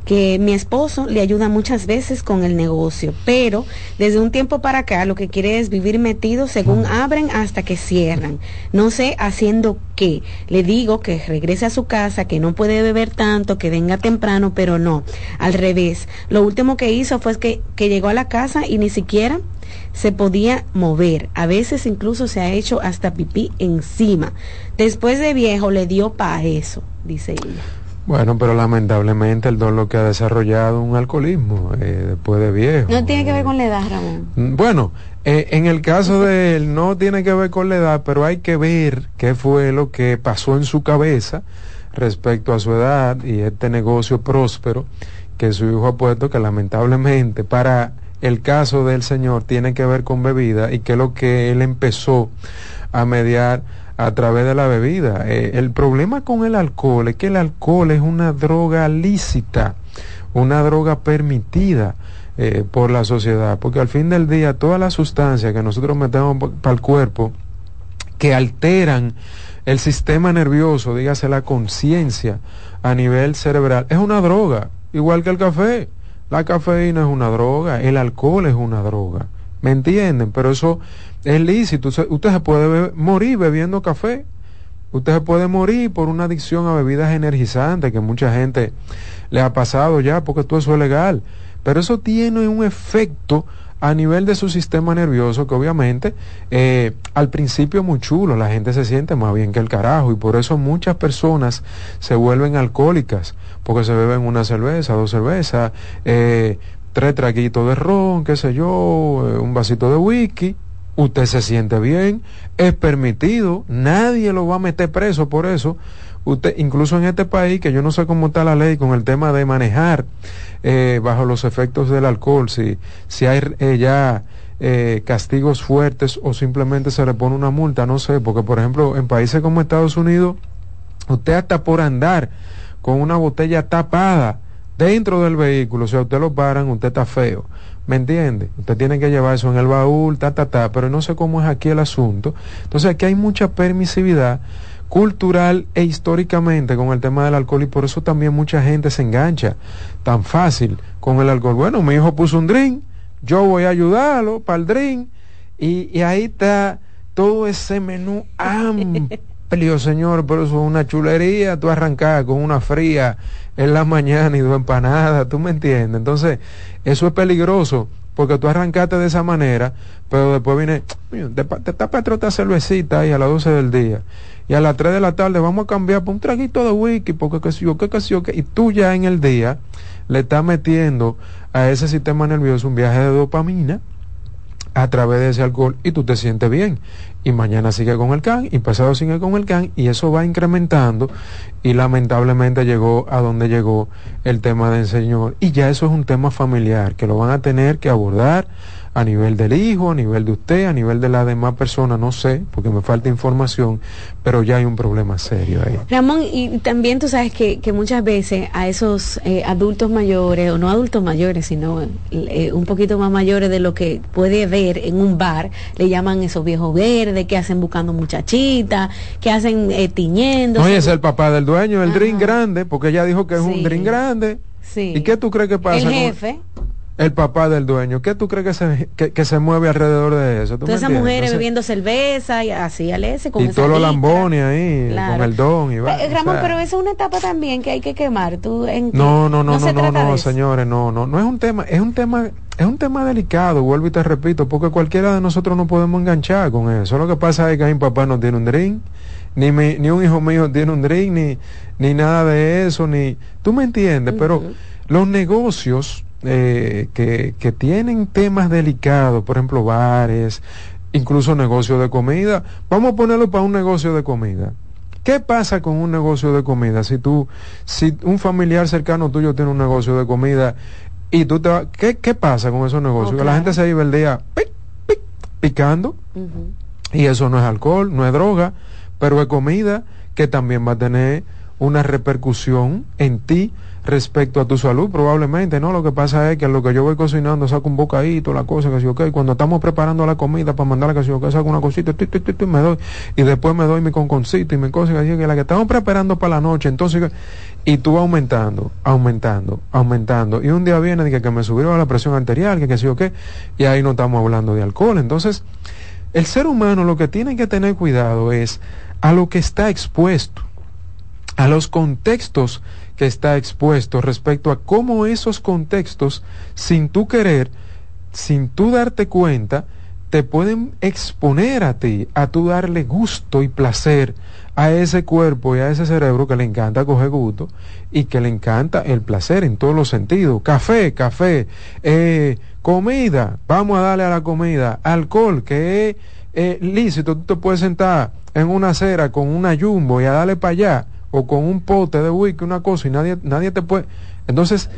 que mi esposo le ayuda muchas veces con el negocio, pero desde un tiempo para acá lo que quiere es vivir metido según abren hasta que cierran. No sé haciendo qué. Le digo que regrese a su casa, que no puede beber tanto, que venga temprano, pero no. Al revés. Lo último que hizo fue que, que llegó a la casa y ni siquiera se podía mover. A veces incluso se ha hecho hasta pipí encima. Después de viejo le dio para eso, dice ella. Bueno, pero lamentablemente el don lo que ha desarrollado un alcoholismo eh, después de viejo. No tiene que ver con la edad, Ramón. Mm, bueno, eh, en el caso de él no tiene que ver con la edad, pero hay que ver qué fue lo que pasó en su cabeza respecto a su edad y este negocio próspero que su hijo ha puesto que lamentablemente para el caso del señor tiene que ver con bebida y que es lo que él empezó a mediar a través de la bebida. Eh, el problema con el alcohol es que el alcohol es una droga lícita, una droga permitida. Eh, por la sociedad, porque al fin del día todas las sustancias que nosotros metemos para el cuerpo que alteran el sistema nervioso, dígase la conciencia a nivel cerebral, es una droga, igual que el café. La cafeína es una droga, el alcohol es una droga. ¿Me entienden? Pero eso es lícito. Usted se puede morir bebiendo café. Usted se puede morir por una adicción a bebidas energizantes que mucha gente le ha pasado ya porque todo eso es legal. Pero eso tiene un efecto a nivel de su sistema nervioso que obviamente eh, al principio muy chulo, la gente se siente más bien que el carajo y por eso muchas personas se vuelven alcohólicas porque se beben una cerveza, dos cervezas, eh, tres traguitos de ron, qué sé yo, eh, un vasito de whisky, usted se siente bien, es permitido, nadie lo va a meter preso por eso. Usted, incluso en este país, que yo no sé cómo está la ley con el tema de manejar eh, bajo los efectos del alcohol, si, si hay eh, ya castigos fuertes o simplemente se le pone una multa, no sé, porque por ejemplo en países como Estados Unidos Usted hasta por andar con una botella tapada dentro del vehículo, si a usted lo paran, usted está feo. ¿Me entiende? Usted tiene que llevar eso en el baúl, ta, ta, ta, pero no sé cómo es aquí el asunto. Entonces aquí hay mucha permisividad cultural e históricamente con el tema del alcohol y por eso también mucha gente se engancha tan fácil con el alcohol. Bueno, mi hijo puso un drink, yo voy a ayudarlo para el drink y, y ahí está todo ese menú amplio, señor, pero eso es una chulería, tú arrancas con una fría en la mañana y dos empanadas, tú me entiendes. Entonces, eso es peligroso porque tú arrancaste de esa manera, pero después viene, te, te tapas otra cervecita ahí a las 12 del día y a las 3 de la tarde vamos a cambiar por un traguito de whisky, porque qué sé yo, qué sé yo, qué, y tú ya en el día le estás metiendo a ese sistema nervioso un viaje de dopamina a través de ese alcohol y tú te sientes bien. Y mañana sigue con el can y pasado sigue con el can y eso va incrementando y lamentablemente llegó a donde llegó el tema del Señor. Y ya eso es un tema familiar que lo van a tener que abordar a nivel del hijo, a nivel de usted, a nivel de la demás persona, no sé, porque me falta información, pero ya hay un problema serio ahí. Ramón, y también tú sabes que, que muchas veces a esos eh, adultos mayores, o no adultos mayores, sino eh, un poquito más mayores de lo que puede ver en un bar, le llaman esos viejos verdes, que hacen buscando muchachitas, que hacen eh, tiñendo. No, es el papá del dueño, el drink grande, porque ella dijo que es un drink grande. Sí. ¿Y qué tú crees que pasa? El jefe el papá del dueño. ¿Qué tú crees que se, que, se mueve alrededor de eso? Todas esas mujeres bebiendo cerveza y así al ese con Y todos los lambones ahí, con el don. Y va, eh, Ramón, pero esa es una etapa también que hay que quemar. Tú, en, no, no, no, no, no, no, señores, no, no, no es un tema, es un tema, es un tema delicado, vuelvo y te repito, porque cualquiera de nosotros no podemos enganchar con eso. Lo que pasa es que mi papá no tiene un drink, ni, ni un hijo mío tiene un drink, ni, ni nada de eso, ni, tú me entiendes, pero los negocios eh, que, que tienen temas delicados, por ejemplo, bares, incluso negocios de comida, vamos a ponerlo para un negocio de comida. ¿Qué pasa con un negocio de comida? Si tú, si un familiar cercano tuyo tiene un negocio de comida y tú te vas, ¿qué, ¿qué pasa con esos negocios? Que la gente se vive el día picando y eso no es alcohol, no es droga, pero es comida que también va a tener una repercusión en ti respecto a tu salud, probablemente, ¿no? Lo que pasa es que lo que yo voy cocinando saco un bocadito, la cosa, que si, ok, cuando estamos preparando la comida para mandarla, que si, ok, saco una cosita, y me doy, y después me doy mi conconcito y mi cosa, que, que la que estamos preparando para la noche, entonces, y tú aumentando, aumentando, aumentando, y un día viene que, que me subió la presión arterial, que que si, ok, y ahí no estamos hablando de alcohol, entonces, el ser humano lo que tiene que tener cuidado es a lo que está expuesto, a los contextos que está expuesto respecto a cómo esos contextos, sin tú querer, sin tú darte cuenta, te pueden exponer a ti, a tú darle gusto y placer a ese cuerpo y a ese cerebro que le encanta coger gusto y que le encanta el placer en todos los sentidos. Café, café, eh, comida, vamos a darle a la comida, alcohol, que es eh, lícito, tú te puedes sentar en una acera con una jumbo y a darle para allá o con un pote de whisky, una cosa, y nadie, nadie te puede. Entonces,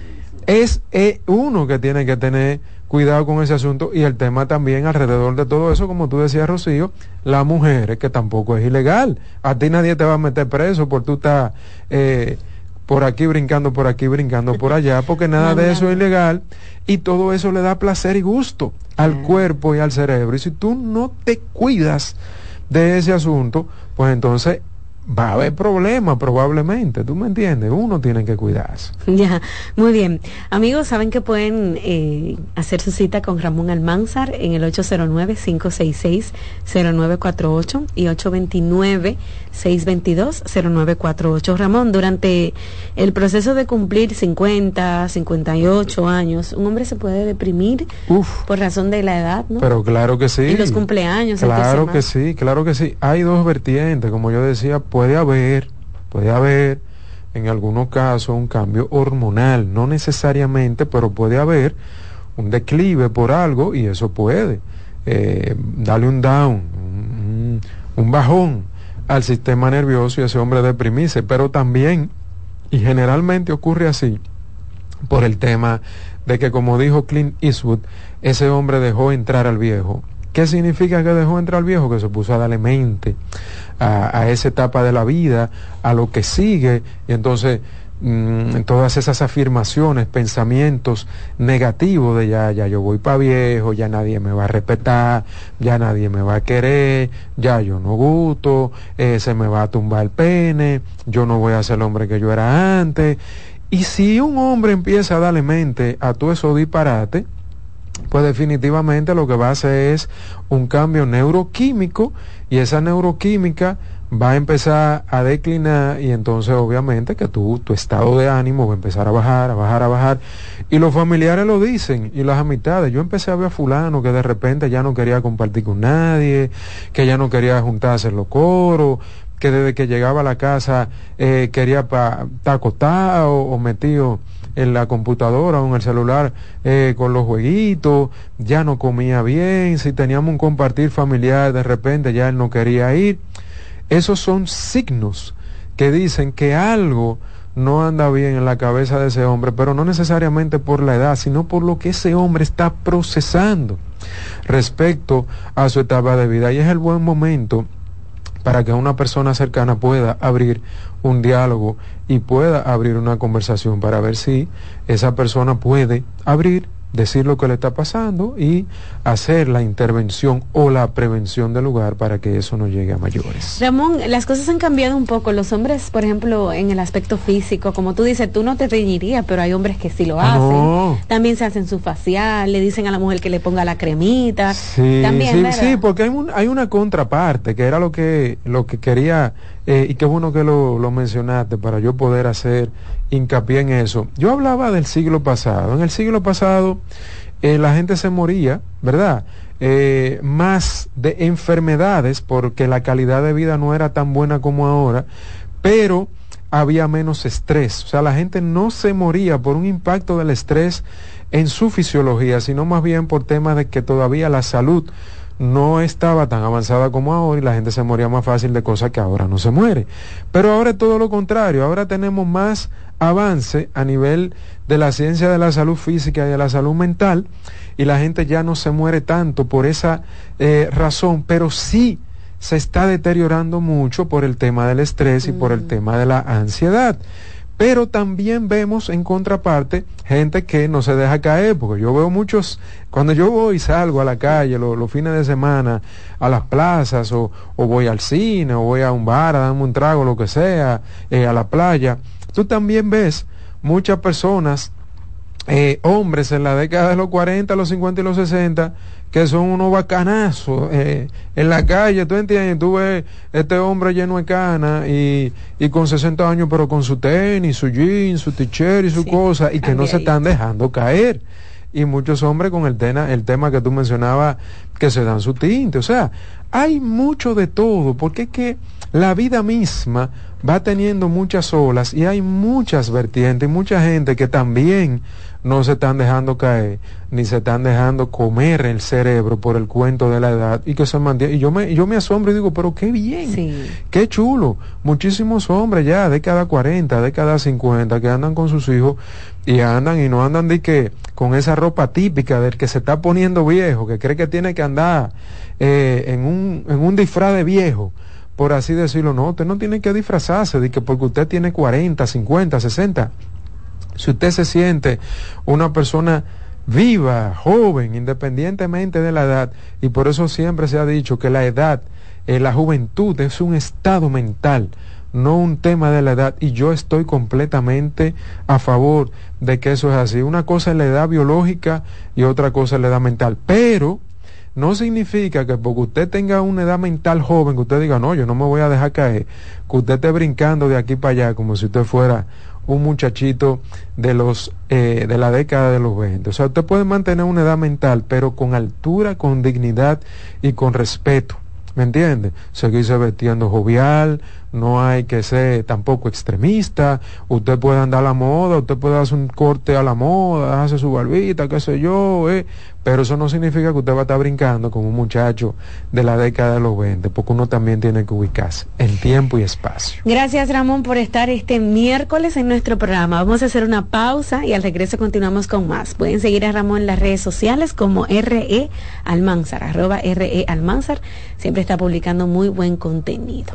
es uno que tiene que tener cuidado con ese asunto y el tema también alrededor de todo eso, como tú decías, Rocío, las mujeres, que tampoco es ilegal. A ti nadie te va a meter preso por tú estás eh, por aquí brincando, por aquí brincando, por allá, porque nada de eso es ilegal y todo eso le da placer y gusto al cuerpo y al cerebro. Y si tú no te cuidas de ese asunto, pues entonces va a haber problemas probablemente, ¿tú me entiendes? Uno tiene que cuidarse. Ya, muy bien. Amigos, saben que pueden eh, hacer su cita con Ramón Almanzar en el 809-566-0948 y 829-622-0948. Ramón, durante el proceso de cumplir 50, 58 años, un hombre se puede deprimir por razón de la edad, ¿no? Pero claro que sí. Y los cumpleaños. Claro que sí, claro que sí. Hay dos vertientes, como yo decía, puede haber, puede haber en algunos casos un cambio hormonal, no necesariamente, pero puede haber un declive por algo y eso puede eh, darle un down, un, bajón al sistema nervioso y ese hombre deprimirse, pero también, y generalmente ocurre así, por el tema de que como dijo Clint Eastwood, ese hombre dejó entrar al viejo ¿Qué significa que dejó entrar al viejo? Que se puso a darle mente a, esa etapa de la vida, a lo que sigue, y entonces Mm, todas esas afirmaciones, pensamientos negativos de ya, ya yo voy para viejo, ya nadie me va a respetar, ya nadie me va a querer, ya yo no gusto, eh, se me va a tumbar el pene, yo no voy a ser el hombre que yo era antes. Y si un hombre empieza a darle mente a todo eso disparate, pues definitivamente lo que va a hacer es un cambio neuroquímico y esa neuroquímica va a empezar a declinar y entonces obviamente que tu, tu estado de ánimo va a empezar a bajar, a bajar, a bajar. Y los familiares lo dicen y las amistades. Yo empecé a ver a fulano que de repente ya no quería compartir con nadie, que ya no quería juntarse en los coros, que desde que llegaba a la casa eh, quería estar acostado o metido en la computadora o en el celular eh, con los jueguitos, ya no comía bien, si teníamos un compartir familiar de repente ya él no quería ir. Esos son signos que dicen que algo no anda bien en la cabeza de ese hombre, pero no necesariamente por la edad, sino por lo que ese hombre está procesando respecto a su etapa de vida. Y es el buen momento para que una persona cercana pueda abrir un diálogo y pueda abrir una conversación para ver si esa persona puede abrir decir lo que le está pasando y hacer la intervención o la prevención del lugar para que eso no llegue a mayores. Ramón, las cosas han cambiado un poco. Los hombres, por ejemplo, en el aspecto físico, como tú dices, tú no te teñirías, pero hay hombres que sí lo ah, hacen. También se hacen su facial, le dicen a la mujer que le ponga la cremita. Sí, sí, sí, porque hay, hay una contraparte que era lo que, lo que quería eh, y qué bueno que lo, lo, mencionaste para yo poder hacer hincapié en eso. Yo hablaba del siglo pasado. En el siglo pasado eh, la gente se moría, ¿verdad? Eh, más de enfermedades porque la calidad de vida no era tan buena como ahora, pero había menos estrés. O sea, la gente no se moría por un impacto del estrés en su fisiología, sino más bien por temas de que todavía la salud no estaba tan avanzada como ahora y la gente se moría más fácil de cosas que ahora no se muere. Pero ahora es todo lo contrario, ahora tenemos más avance a nivel de la ciencia de la salud física y de la salud mental y la gente ya no se muere tanto por esa eh, razón, pero sí se está deteriorando mucho por el tema del estrés y por el mm. tema de la ansiedad. Pero también vemos en contraparte gente que no se deja caer, porque yo veo muchos, cuando yo voy y salgo a la calle los fines de semana, a las plazas, o, voy al cine, o voy a un bar a darme un trago, lo que sea, eh, a la playa, tú también ves muchas personas, eh, hombres en la década de los 40, los 50 y los 60, que son unos bacanazos eh, en la calle, tú entiendes, tú ves este hombre lleno de cana y, y con 60 años, pero con su tenis, su jeans, su t-shirt y su cosa, y que no se están dejando caer. Y muchos hombres con el, tema, el tema que tú mencionabas, que se dan su tinte. O sea, hay mucho de todo, porque es que la vida misma va teniendo muchas olas y hay muchas vertientes y mucha gente que también no se están dejando caer, ni se están dejando comer el cerebro por el cuento de la edad y que se mantiene. Y yo me, yo me asombro y digo, pero qué bien, qué chulo. Muchísimos hombres ya, de cada 40, de cada 50, que andan con sus hijos y andan y no andan de que con esa ropa típica del que se está poniendo viejo, que cree que tiene que andar eh, en, un, en un disfraz de viejo por así decirlo, no, usted no tiene que disfrazarse de que porque usted tiene 40, 50, 60, si usted se siente una persona viva, joven, independientemente de la edad, y por eso siempre se ha dicho que la edad, eh, la juventud es un estado mental, no un tema de la edad, y yo estoy completamente a favor de que eso es así. Una cosa es la edad biológica y otra cosa es la edad mental, pero no significa que porque usted tenga una edad mental joven, que usted diga, no, yo no me voy a dejar caer, que usted esté brincando de aquí para allá como si usted fuera un muchachito de los eh, de la década de los 20. O sea, usted puede mantener una edad mental, pero con altura, con dignidad y con respeto. ¿Me entiende? Seguirse vestiendo jovial, no hay que ser tampoco extremista, usted puede andar a la moda, usted puede hacer un corte a la moda, hace su barbita, qué sé yo, eh, pero eso no significa que usted va a estar brincando como un muchacho de la década de los 20, porque uno también tiene que ubicarse en tiempo y espacio. Gracias Ramón por estar este miércoles en nuestro programa. Vamos a hacer una pausa y al regreso continuamos con más. Pueden seguir a Ramón en las redes sociales como RE Almanzar, arroba RE Almanzar. Siempre está publicando muy buen contenido.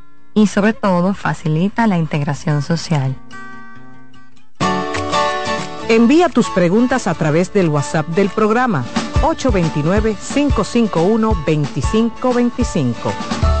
y sobre todo facilita la integración social. Envía tus preguntas a través del WhatsApp del programa 829-551-2525.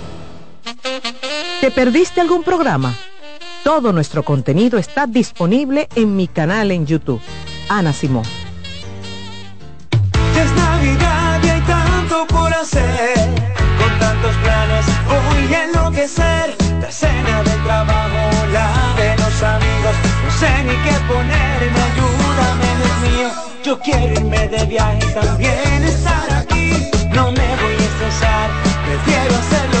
¿Te perdiste algún programa? Todo nuestro contenido está disponible en mi canal en YouTube. Ana Simón. Es Navidad y hay tanto por hacer. Con tantos planes voy a enloquecer. La cena del trabajo, la de los amigos. No sé ni qué ponerme, ayúdame, Dios mío. Yo quiero irme de viaje y también estar aquí. No me voy a estresar, prefiero hacerlo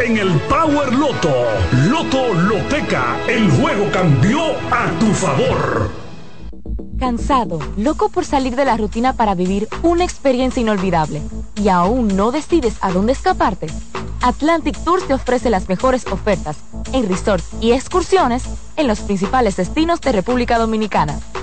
en el Power Loto. Loto Loteca, el juego cambió a tu favor. Cansado, loco por salir de la rutina para vivir una experiencia inolvidable y aún no decides a dónde escaparte. Atlantic Tours te ofrece las mejores ofertas en resorts y excursiones en los principales destinos de República Dominicana.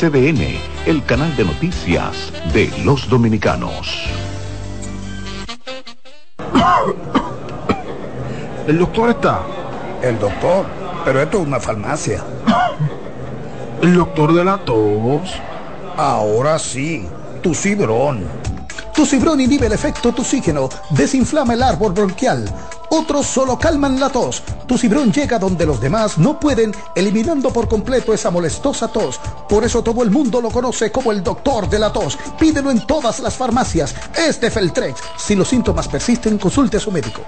CDN, el canal de noticias de los dominicanos. El doctor está. El doctor, pero esto es una farmacia. El doctor de la tos. Ahora sí, tu cibrón. Tu cibrón inhibe el efecto toxígeno, desinflama el árbol bronquial. Otros solo calman la tos. Tu cibrón llega donde los demás no pueden, eliminando por completo esa molestosa tos. Por eso todo el mundo lo conoce como el doctor de la tos. Pídelo en todas las farmacias. Este Feltrex. Si los síntomas persisten, consulte a su médico.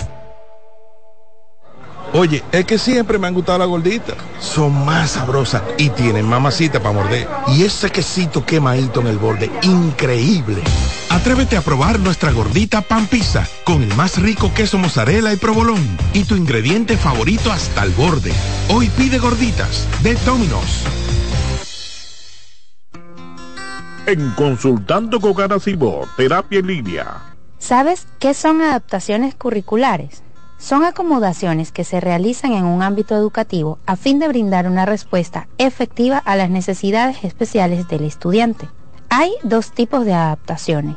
Oye, es que siempre me han gustado las gorditas. Son más sabrosas y tienen mamacita para morder. Y ese quesito quemadito en el borde, increíble. Atrévete a probar nuestra gordita pan pizza con el más rico queso mozzarella y provolón y tu ingrediente favorito hasta el borde. Hoy pide gorditas de Domino's. En Consultando con Terapia en Línea. ¿Sabes qué son adaptaciones curriculares? son acomodaciones que se realizan en un ámbito educativo a fin de brindar una respuesta efectiva a las necesidades especiales del estudiante. Hay dos tipos de adaptaciones.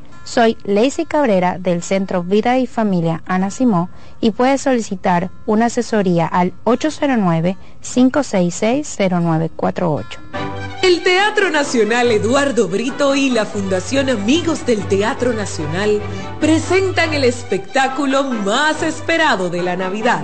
Soy Lacey Cabrera del Centro Vida y Familia Ana Simó y puedes solicitar una asesoría al 809-566-0948. El Teatro Nacional Eduardo Brito y la Fundación Amigos del Teatro Nacional presentan el espectáculo más esperado de la Navidad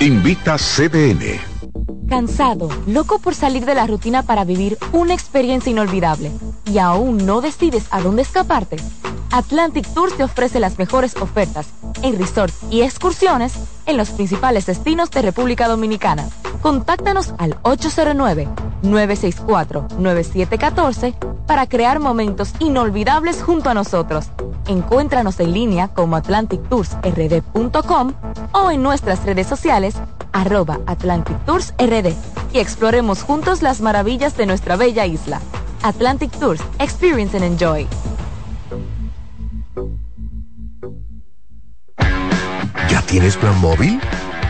Invita CDN. Cansado, loco por salir de la rutina para vivir una experiencia inolvidable y aún no decides a dónde escaparte. Atlantic Tours te ofrece las mejores ofertas en resorts y excursiones en los principales destinos de República Dominicana. Contáctanos al 809-964-9714 para crear momentos inolvidables junto a nosotros. Encuéntranos en línea como atlantictoursrd.com o en nuestras redes sociales arroba Atlantic Tours y exploremos juntos las maravillas de nuestra bella isla. Atlantic Tours, Experience and Enjoy. ¿Ya tienes plan móvil?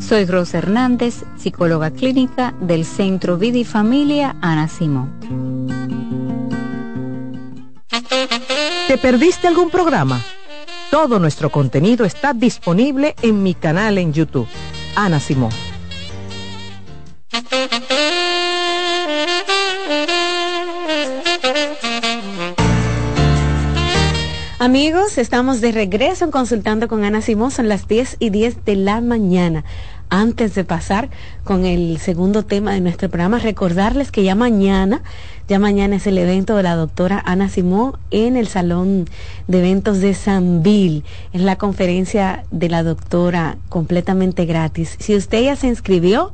Soy Rosa Hernández, psicóloga clínica del Centro Vida y Familia Ana Simón. ¿Te perdiste algún programa? Todo nuestro contenido está disponible en mi canal en YouTube, Ana Simón. Amigos, estamos de regreso en Consultando con Ana Simón, son las 10 y 10 de la mañana. Antes de pasar con el segundo tema de nuestro programa, recordarles que ya mañana, ya mañana es el evento de la doctora Ana Simón en el Salón de Eventos de Sanville. Es la conferencia de la doctora completamente gratis. Si usted ya se inscribió,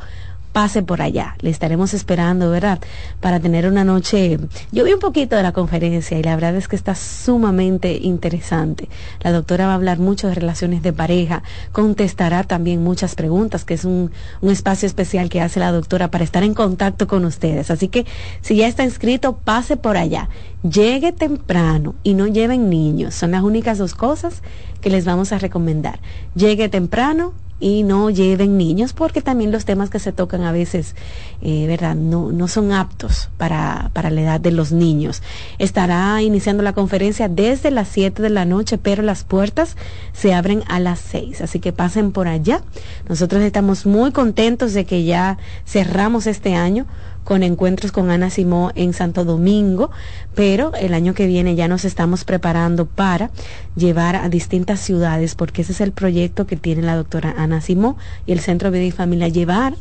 pase por allá. Le estaremos esperando, ¿verdad? Para tener una noche. Yo vi un poquito de la conferencia y la verdad es que está sumamente interesante. La doctora va a hablar mucho de relaciones de pareja, contestará también muchas preguntas, que es un, un espacio especial que hace la doctora para estar en contacto con ustedes. Así que si ya está inscrito, pase por allá. Llegue temprano y no lleven niños. Son las únicas dos cosas que les vamos a recomendar. Llegue temprano, y no lleven niños porque también los temas que se tocan a veces, eh, ¿verdad? No, no son aptos para, para la edad de los niños. Estará iniciando la conferencia desde las 7 de la noche, pero las puertas se abren a las 6, así que pasen por allá. Nosotros estamos muy contentos de que ya cerramos este año con encuentros con Ana Simó en Santo Domingo, pero el año que viene ya nos estamos preparando para llevar a distintas ciudades, porque ese es el proyecto que tiene la doctora Ana Simó y el Centro Vida y Familia, llevar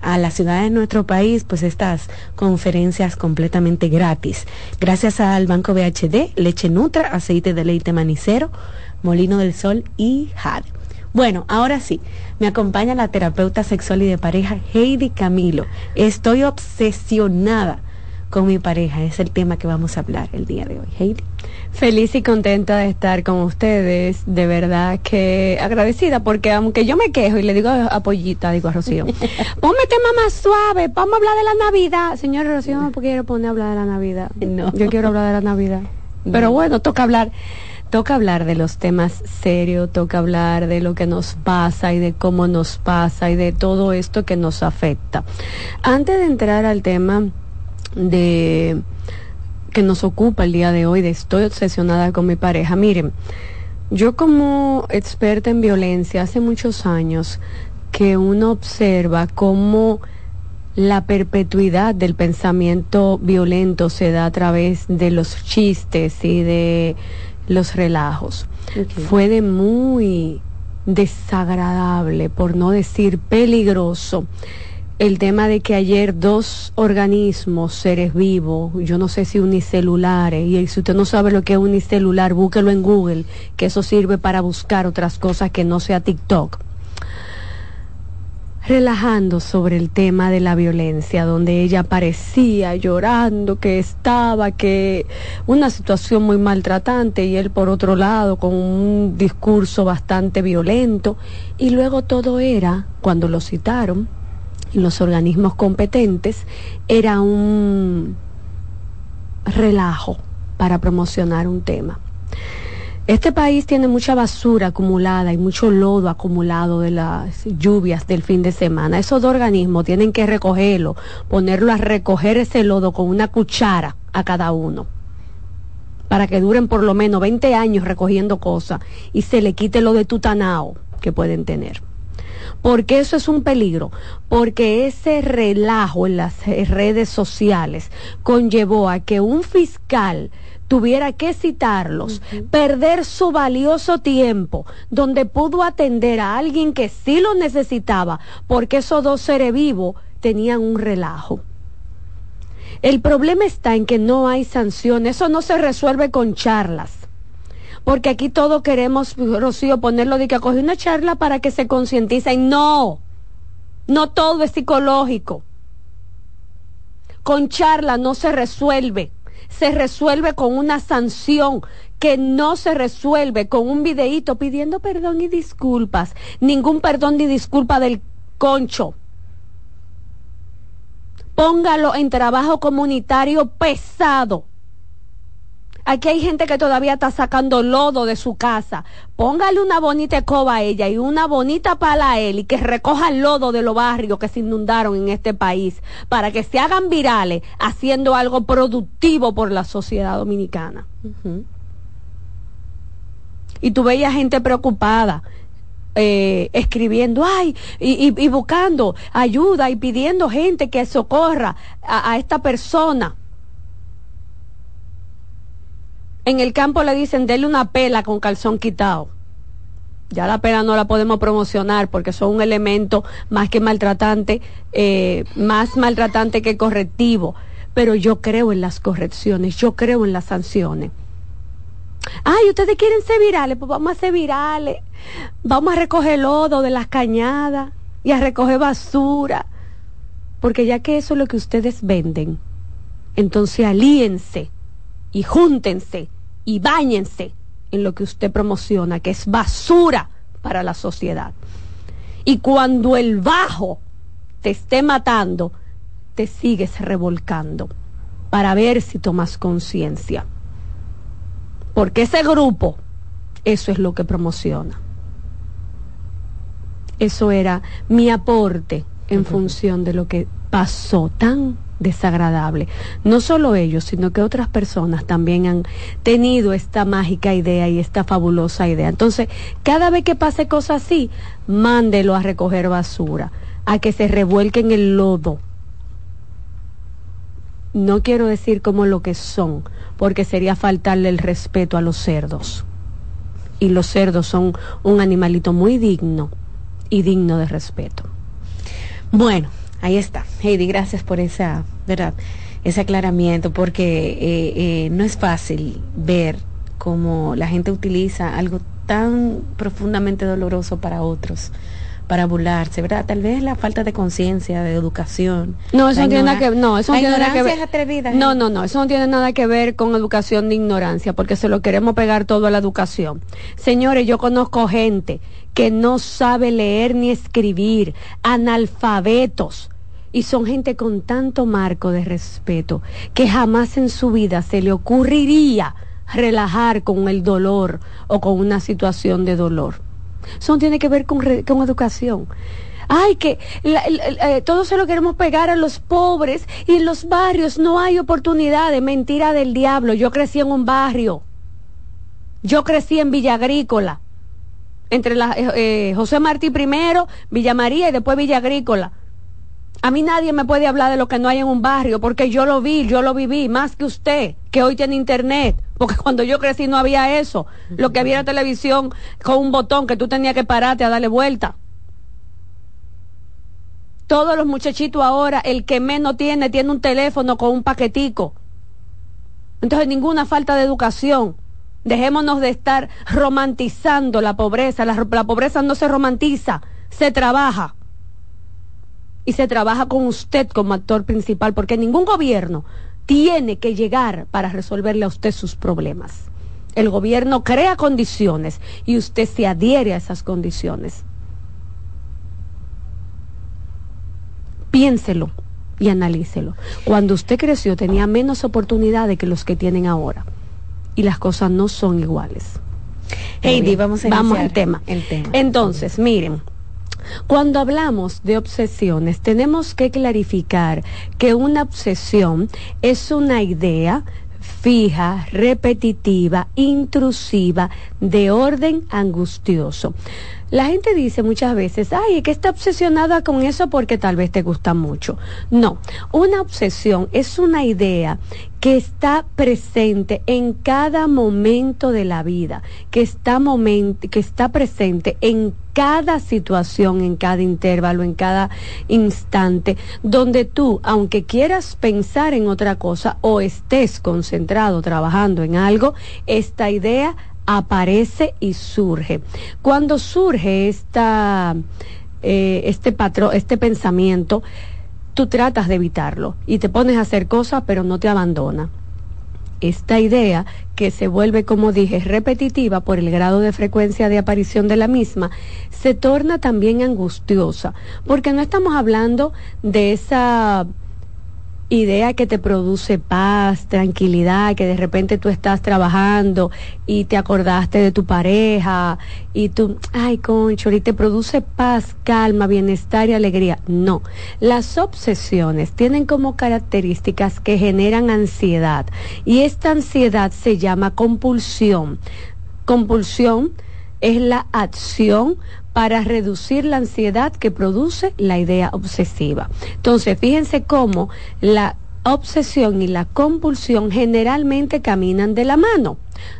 a las ciudades de nuestro país, pues estas conferencias completamente gratis. Gracias al Banco BHD, Leche Nutra, Aceite de Leite Manicero, Molino del Sol y Jade. Bueno, ahora sí, me acompaña la terapeuta sexual y de pareja Heidi Camilo. Estoy obsesionada con mi pareja, es el tema que vamos a hablar el día de hoy. Heidi. Feliz y contenta de estar con ustedes, de verdad que agradecida, porque aunque yo me quejo y le digo a Pollita, digo a Rocío, ponme tema más suave, vamos a hablar de la Navidad. Señora Rocío, no quiero poner a hablar de la Navidad. No. Yo quiero hablar de la Navidad. Pero bueno, toca hablar toca hablar de los temas serios, toca hablar de lo que nos pasa y de cómo nos pasa y de todo esto que nos afecta. Antes de entrar al tema de que nos ocupa el día de hoy, de estoy obsesionada con mi pareja, miren, yo como experta en violencia hace muchos años que uno observa cómo la perpetuidad del pensamiento violento se da a través de los chistes y de los relajos. Fue de muy desagradable, por no decir peligroso, el tema de que ayer dos organismos, seres vivos, yo no sé si unicelulares, y si usted no sabe lo que es unicelular, búsquelo en Google, que eso sirve para buscar otras cosas que no sea TikTok. Relajando sobre el tema de la violencia, donde ella parecía llorando, que estaba, que una situación muy maltratante, y él por otro lado con un discurso bastante violento, y luego todo era, cuando lo citaron, en los organismos competentes era un relajo para promocionar un tema. Este país tiene mucha basura acumulada y mucho lodo acumulado de las lluvias del fin de semana. Esos dos organismos tienen que recogerlo, ponerlo a recoger ese lodo con una cuchara a cada uno, para que duren por lo menos 20 años recogiendo cosas y se le quite lo de tutanao que pueden tener porque eso es un peligro, porque ese relajo en las redes sociales conllevó a que un fiscal tuviera que citarlos, perder su valioso tiempo, donde pudo atender a alguien que sí lo necesitaba, porque esos dos seres vivos tenían un relajo. El problema está en que no hay sanción, eso no se resuelve con charlas porque aquí todos queremos, Rocío, ponerlo de que acoge una charla para que se concienticen. No, no todo es psicológico. Con charla no se resuelve, se resuelve con una sanción que no se resuelve con un videíto pidiendo perdón y disculpas. Ningún perdón ni disculpa del concho. Póngalo en trabajo comunitario pesado Aquí hay gente que todavía está sacando lodo de su casa. Póngale una bonita escoba a ella y una bonita pala a él y que recoja el lodo de los barrios que se inundaron en este país para que se hagan virales haciendo algo productivo por la sociedad dominicana. Y tú veías gente preocupada. Eh, escribiendo, ay, y, buscando ayuda y pidiendo gente que socorra a esta persona. En el campo le dicen, dele una pela con calzón quitado. Ya la pela no la podemos promocionar porque son un elemento más que maltratante, eh, más maltratante que correctivo. Pero yo creo en las correcciones, yo creo en las sanciones. Ay, ustedes quieren ser virales, pues vamos a ser virales. Vamos a recoger lodo de las cañadas y a recoger basura. Porque ya que eso es lo que ustedes venden, entonces alíense y júntense y báñense en lo que usted promociona, que es basura para la sociedad. Y cuando el bajo te esté matando, te sigues revolcando para ver si tomas conciencia. Porque ese grupo, eso es lo que promociona. Eso era mi aporte en función de lo que pasó tan desagradable. No solo ellos, sino que otras personas también han tenido esta mágica idea y esta fabulosa idea. Entonces, cada vez que pase cosas así, mándelo a recoger basura, a que se revuelque en el lodo. No quiero decir como lo que son, porque sería faltarle el respeto a los cerdos. Y los cerdos son un animalito muy digno y digno de respeto. Bueno, Ahí está. Heidi, gracias por esa, ¿verdad? ese aclaramiento, porque eh, eh, no es fácil ver cómo la gente utiliza algo tan profundamente doloroso para otros para burlarse, ¿verdad? Tal vez la falta de conciencia, de educación. No, eso no tiene nada que no, eso no tiene nada que ver. no, no, no, eso no tiene nada que ver con educación de ignorancia, porque se lo queremos pegar todo a la educación. Señores, yo conozco gente que no sabe leer ni escribir, analfabetos. Y son gente con tanto marco de respeto que jamás en su vida se le ocurriría relajar con el dolor o con una situación de dolor. Eso tiene que ver con, con educación. Ay, que eh, todo se lo queremos pegar a los pobres y en los barrios no hay oportunidades. Mentira del diablo. Yo crecí en un barrio. Yo crecí en Villa Agrícola. Entre eh, eh, José Martí primero, Villa María y después Villa Agrícola. A mí nadie me puede hablar de lo que no hay en un barrio, porque yo lo vi, yo lo viví, más que usted, que hoy tiene internet, porque cuando yo crecí no había eso. Lo que había era televisión con un botón que tú tenías que pararte a darle vuelta. Todos los muchachitos ahora, el que menos tiene, tiene un teléfono con un paquetico. Entonces, ninguna falta de educación. Dejémonos de estar romantizando la pobreza. La, pobreza no se romantiza, se trabaja. Y se trabaja con usted como actor principal, porque ningún gobierno tiene que llegar para resolverle a usted sus problemas. El gobierno crea condiciones y usted se adhiere a esas condiciones. Piénselo y analícelo. Cuando usted creció tenía menos oportunidades que los que tienen ahora. Y las cosas no son iguales. Heidi, vamos a Vamos al tema. El tema. Entonces, miren, cuando hablamos de obsesiones, tenemos que clarificar que una obsesión es una idea fija, repetitiva, intrusiva, de orden angustioso. La gente dice muchas veces, ay, que está obsesionada con eso porque tal vez te gusta mucho. No, una obsesión es una idea que está presente en cada momento de la vida, que está, que está presente en cada situación, en cada intervalo, en cada instante, donde tú, aunque quieras pensar en otra cosa o estés concentrado trabajando en algo, esta idea aparece y surge. Cuando surge esta, eh, este patrón, este pensamiento, tú tratas de evitarlo y te pones a hacer cosas, pero no te abandona. Esta idea, que se vuelve, como dije, repetitiva por el grado de frecuencia de aparición de la misma, se torna también angustiosa, porque no estamos hablando de esa idea que te produce paz, tranquilidad, que de repente tú estás trabajando y te acordaste de tu pareja y tú, ay, concho, y te produce paz, calma, bienestar y alegría. No, las obsesiones tienen como características que generan ansiedad y esta ansiedad se llama compulsión. Compulsión es la acción para reducir la ansiedad que produce la idea obsesiva. Entonces, fíjense cómo la obsesión y la compulsión generalmente caminan de la mano.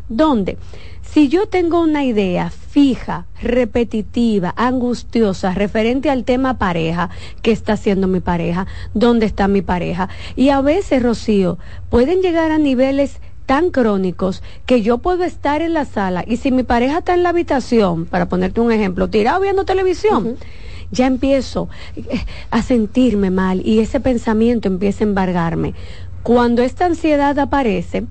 ¿Dónde? Si yo tengo una idea fija, repetitiva, angustiosa, referente al tema pareja, ¿qué está haciendo mi pareja? ¿Dónde está mi pareja? Y a veces, Rocío, pueden llegar a niveles tan crónicos que yo puedo estar en la sala y si mi pareja está en la habitación, para ponerte un ejemplo, tirado viendo televisión, ya empiezo eh, a sentirme mal y ese pensamiento empieza a embargarme. Cuando esta ansiedad aparece,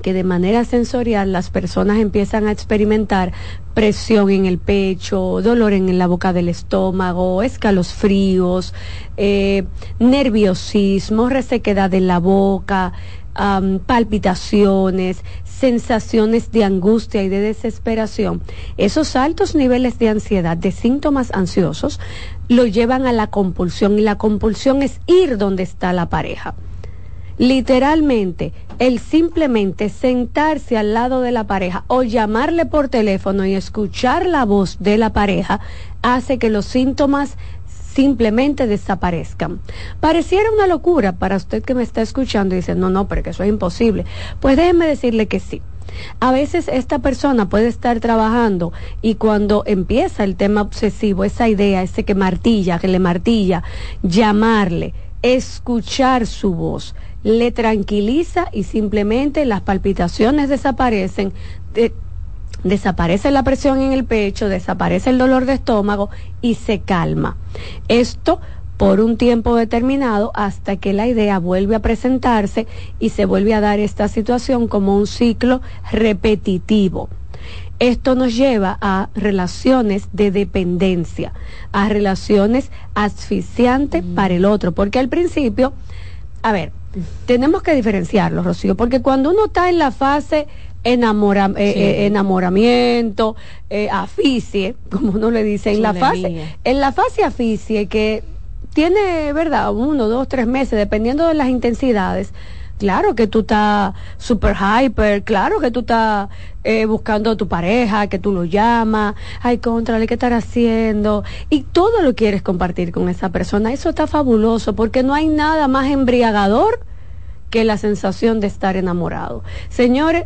que de manera sensorial las personas empiezan a experimentar presión en el pecho, dolor en la boca del estómago, escalofríos, eh, nerviosismo, resequedad en la boca, palpitaciones, sensaciones de angustia y de desesperación, esos altos niveles de ansiedad, de síntomas ansiosos, lo llevan a la compulsión y la compulsión es ir donde está la pareja. Literalmente, el simplemente sentarse al lado de la pareja o llamarle por teléfono y escuchar la voz de la pareja hace que los síntomas simplemente desaparezcan. Pareciera una locura para usted que me está escuchando y dice, no, no, pero que eso es imposible. Pues déjeme decirle que sí. A veces esta persona puede estar trabajando y cuando empieza el tema obsesivo, esa idea, ese que martilla, que le martilla, llamarle, escuchar su voz, le tranquiliza y simplemente las palpitaciones desaparecen, desaparece la presión en el pecho, desaparece el dolor de estómago y se calma. Esto por un tiempo determinado hasta que la idea vuelve a presentarse y se vuelve a dar esta situación como un ciclo repetitivo. Esto nos lleva a relaciones de dependencia, a relaciones asfixiantes mm. para el otro, porque al principio, a ver, tenemos que diferenciarlo, Rocío, porque cuando uno está en la fase enamora, eh, eh, enamoramiento, eh, aficie, como uno le dice, en la fase, en la fase aficie que tiene, ¿verdad? Uno, dos, tres meses, dependiendo de las intensidades. Claro que tú estás super hyper, claro que tú estás buscando a tu pareja, que tú lo llamas, ay, contra, ¿qué estar haciendo? Y todo lo quieres compartir con esa persona. Eso está fabuloso porque no hay nada más embriagador que la sensación de estar enamorado. Señores,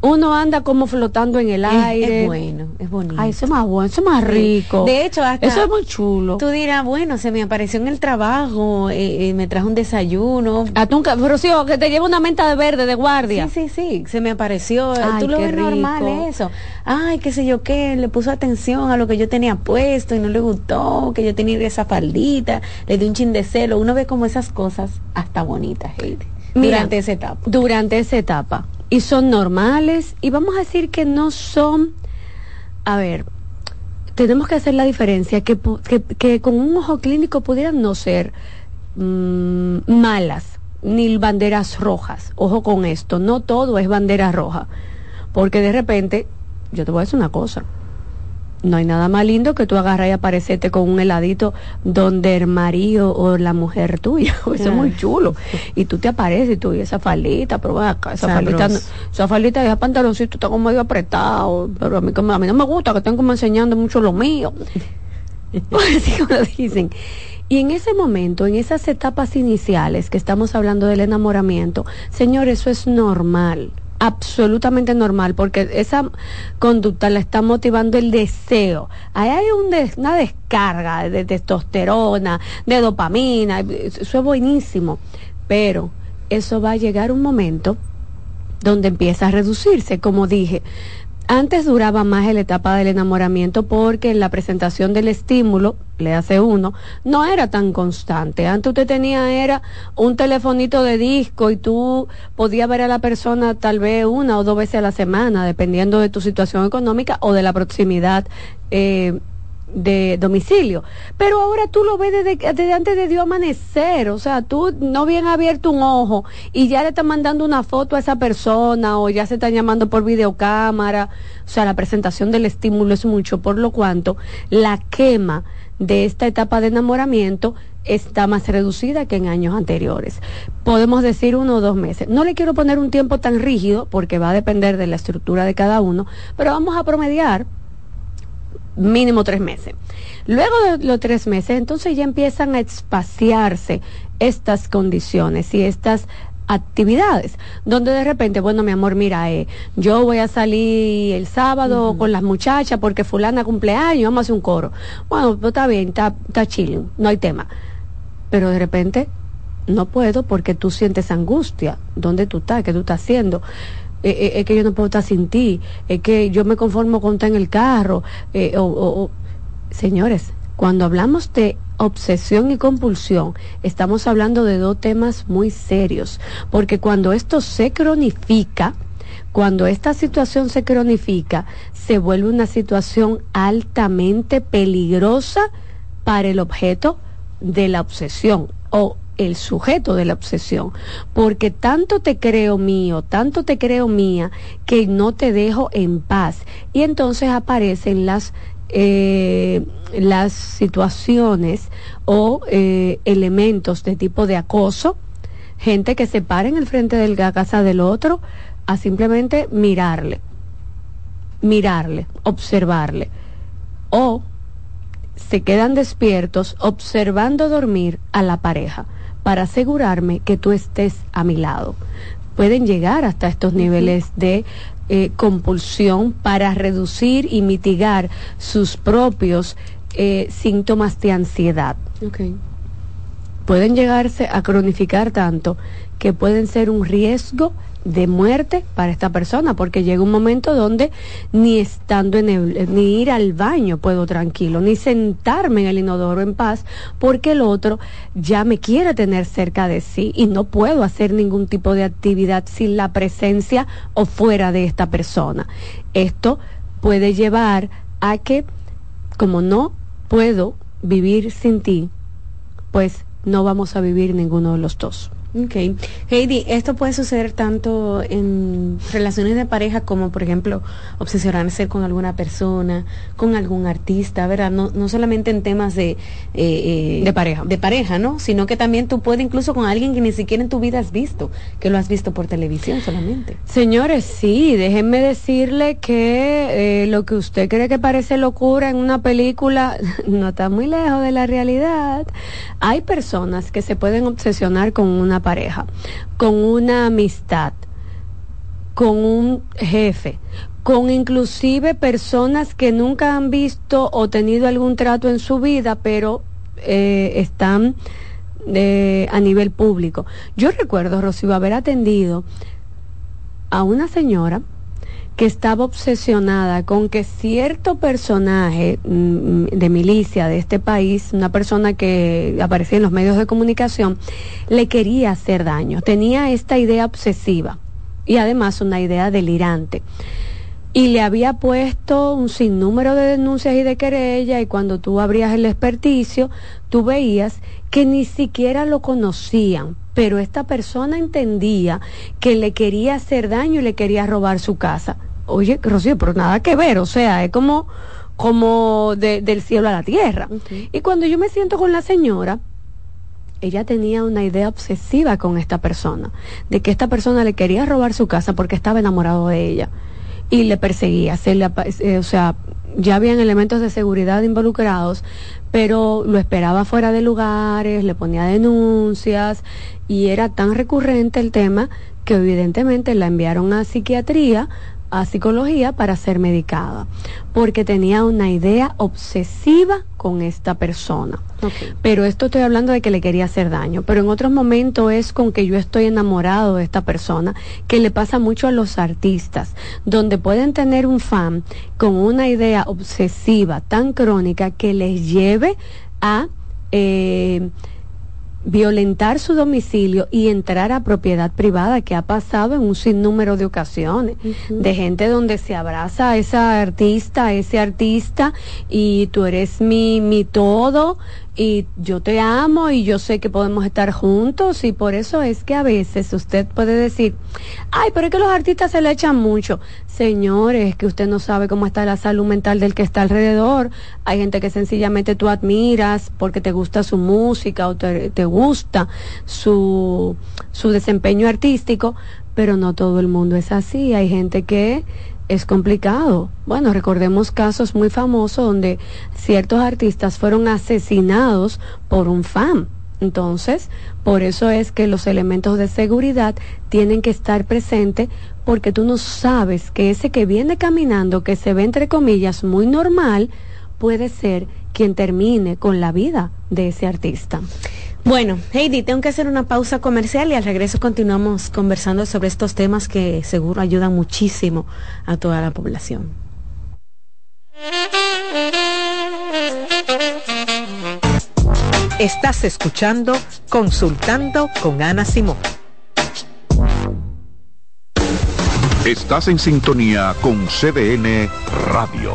uno anda como flotando en el aire. Es bueno, es bonito. Ay, eso es más bueno, eso es más rico. De hecho, hasta eso es muy chulo. Tú dirás, bueno, se me apareció en el trabajo, eh, eh, me trajo un desayuno. Atunca, Rocío, que te lleva una menta de verde de guardia. Sí, sí, sí, se me apareció. Ay, tú lo qué ves normal eso. Ay, qué sé yo qué, le puso atención a lo que yo tenía puesto y no le gustó, que yo tenía esa faldita, le di un chin de celo. Uno ve como esas cosas hasta bonitas, Heidi, Mira, durante esa etapa. Durante esa etapa. Y son normales. Y vamos a decir que no son. A ver, tenemos que hacer la diferencia que, que, que con un ojo clínico pudieran no ser mm, malas ni banderas rojas. Ojo con esto, no todo es bandera roja. Porque de repente, yo te voy a decir una cosa. No hay nada más lindo que tú agarras y aparecerte con un heladito donde el marido o la mujer tuya. Eso es muy chulo. Y tú te apareces y tú y esa falita, pero acá, esa falita, no- esa falita y ese pantaloncito está como medio apretado. Pero a mí, a mí no me gusta que estén como enseñando mucho lo mío. Así como dicen. Y en ese momento, en esas etapas iniciales que estamos hablando del enamoramiento, señor, eso es normal, absolutamente normal, porque esa conducta la está motivando el deseo. Ahí hay una descarga de testosterona, de dopamina, eso es buenísimo, pero eso va a llegar un momento donde empieza a reducirse, como dije. Antes duraba más la etapa del enamoramiento porque la presentación del estímulo, le hace uno, no era tan constante. Antes usted tenía era un telefonito de disco y tú podías ver a la persona tal vez una o dos veces a la semana, dependiendo de tu situación económica o de la proximidad eh, de domicilio. Pero ahora tú lo ves desde, antes de Dios amanecer. O sea, tú no bien abierto un ojo y ya le están mandando una foto a esa persona o ya se están llamando por videocámara. O sea, la presentación del estímulo es mucho, por lo cuanto la quema de esta etapa de enamoramiento está más reducida que en años anteriores. Podemos decir uno o dos meses. No le quiero poner un tiempo tan rígido porque va a depender de la estructura de cada uno, pero vamos a promediar mínimo tres meses. Luego de los tres meses, entonces ya empiezan a espaciarse estas condiciones y estas actividades, donde de repente, bueno, mi amor, mira, eh, yo voy a salir el sábado con las muchachas porque fulana cumpleaños, vamos a hacer un coro. Bueno, pues está bien, está, está chilling, no hay tema. Pero de repente, no puedo porque tú sientes angustia. ¿Dónde tú estás? ¿Qué tú estás haciendo? Eh, eh, es que yo no puedo estar sin ti, es que yo me conformo con estar en el carro. eh, o- Señores, cuando hablamos de obsesión y compulsión, estamos hablando de dos temas muy serios, porque cuando esto se cronifica, cuando esta situación se cronifica, se vuelve una situación altamente peligrosa para el objeto de la obsesión o el sujeto de la obsesión, porque tanto te creo mío, tanto te creo mía, que no te dejo en paz. Y entonces aparecen las eh, las situaciones o eh, elementos de tipo de acoso, gente que se para en el frente de la casa del otro a simplemente mirarle, mirarle, observarle, o se quedan despiertos observando dormir a la pareja para asegurarme que tú estés a mi lado. Pueden llegar hasta estos niveles de eh, compulsión para reducir y mitigar sus propios eh, síntomas de ansiedad. Pueden llegarse a cronificar tanto que pueden ser un riesgo de muerte para esta persona, porque llega un momento donde ni estando en el, ni ir al baño puedo tranquilo, ni sentarme en el inodoro en paz, porque el otro ya me quiere tener cerca de sí y no puedo hacer ningún tipo de actividad sin la presencia o fuera de esta persona. Esto puede llevar a que, como no puedo vivir sin ti, pues no vamos a vivir ninguno de los dos. Ok. Heidi, esto puede suceder tanto en relaciones de pareja como, por ejemplo, obsesionarse con alguna persona, con algún artista, ¿verdad? No, no solamente en temas de... eh, eh, De pareja. De pareja, ¿no? Sino que también tú puedes incluso con alguien que ni siquiera en tu vida has visto, que lo has visto por televisión solamente. Señores, sí, déjenme decirle que eh, lo que usted cree que parece locura en una película no está muy lejos de la realidad. Hay personas que se pueden obsesionar con una pareja, con una amistad, con un jefe, con inclusive personas que nunca han visto o tenido algún trato en su vida, pero eh, están a nivel público. Yo recuerdo, Rocío, haber atendido a una señora que estaba obsesionada con que cierto personaje mm, de milicia de este país, una persona que aparecía en los medios de comunicación, le quería hacer daño. Tenía esta idea obsesiva y además una idea delirante. Y le había puesto un sinnúmero de denuncias y de querella y cuando tú abrías el experticio, tú veías que ni siquiera lo conocían, pero esta persona entendía que le quería hacer daño y le quería robar su casa oye, Rocío, pero nada que ver, o sea, es como, como del cielo a la tierra. Y cuando yo me siento con la señora, ella tenía una idea obsesiva con esta persona, de que esta persona le quería robar su casa porque estaba enamorado de ella y le perseguía, se le, eh, o sea, ya habían elementos de seguridad involucrados, pero lo esperaba fuera de lugares, le ponía denuncias y era tan recurrente el tema que evidentemente la enviaron a psiquiatría a psicología para ser medicada, porque tenía una idea obsesiva con esta persona. Pero esto estoy hablando de que le quería hacer daño, pero en otros momentos es con que yo estoy enamorado de esta persona, que le pasa mucho a los artistas, donde pueden tener un fan con una idea obsesiva tan crónica que les lleve a... Eh, violentar su domicilio y entrar a propiedad privada, que ha pasado en un sinnúmero de ocasiones, de gente donde se abraza a esa artista, a ese artista, y tú eres mi, mi todo, y yo te amo y yo sé que podemos estar juntos y por eso es que a veces usted puede decir, ay, pero es que los artistas se le echan mucho. Señores, que usted no sabe cómo está la salud mental del que está alrededor. Hay gente que sencillamente tú admiras porque te gusta su música o te, te gusta su, su desempeño artístico, pero no todo el mundo es así. Hay gente que es complicado. Bueno, recordemos casos muy famosos donde ciertos artistas fueron asesinados por un fan. Entonces, por eso es que los elementos de seguridad tienen que estar presentes porque tú no sabes que ese que viene caminando, que se ve entre comillas muy normal, puede ser quien termine con la vida de ese artista. Bueno, Heidi, tengo que hacer una pausa comercial y al regreso continuamos conversando sobre estos temas que seguro ayudan muchísimo a toda la población. Estás escuchando Consultando con Ana Simón. Estás en sintonía con CDN Radio.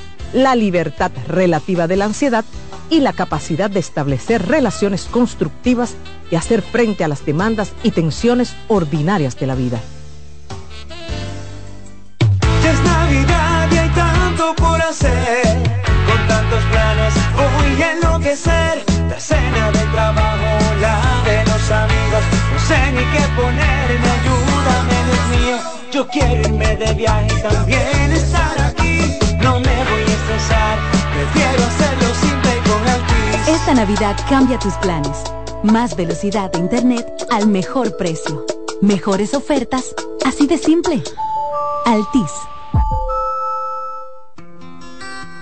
la libertad relativa de la ansiedad y la capacidad de establecer relaciones constructivas y hacer frente a las demandas y tensiones ordinarias de la vida. Ya es Navidad y hay tanto por hacer, con tantos planes voy a enloquecer, la cena del trabajo, la de los amigos, no sé ni qué ponerme, ayúdame Dios mío, yo quiero irme de viaje también. me prefiero hacerlo simple con Altis. Esta Navidad cambia tus planes. Más velocidad de Internet al mejor precio. Mejores ofertas, así de simple. Altis.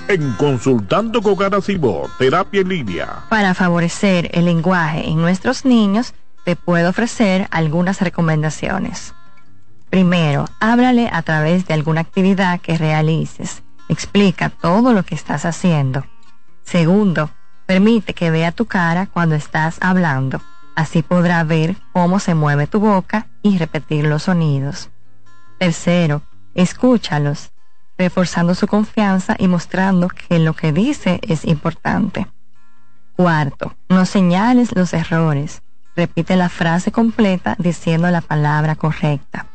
En Consultando con Garacimo, Terapia en Línea. Para favorecer el lenguaje en nuestros niños, te puedo ofrecer algunas recomendaciones. Primero, háblale a través de alguna actividad que realices. Explica todo lo que estás haciendo. Segundo, permite que vea tu cara cuando estás hablando. Así podrá ver cómo se mueve tu boca y repetir los sonidos. Tercero, escúchalos, reforzando su confianza y mostrando que lo que dice es importante. Cuarto, no señales los errores. Repite la frase completa diciendo la palabra correcta.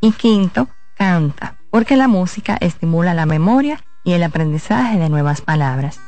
Y quinto, Canta, porque la música estimula la memoria y el aprendizaje de nuevas palabras.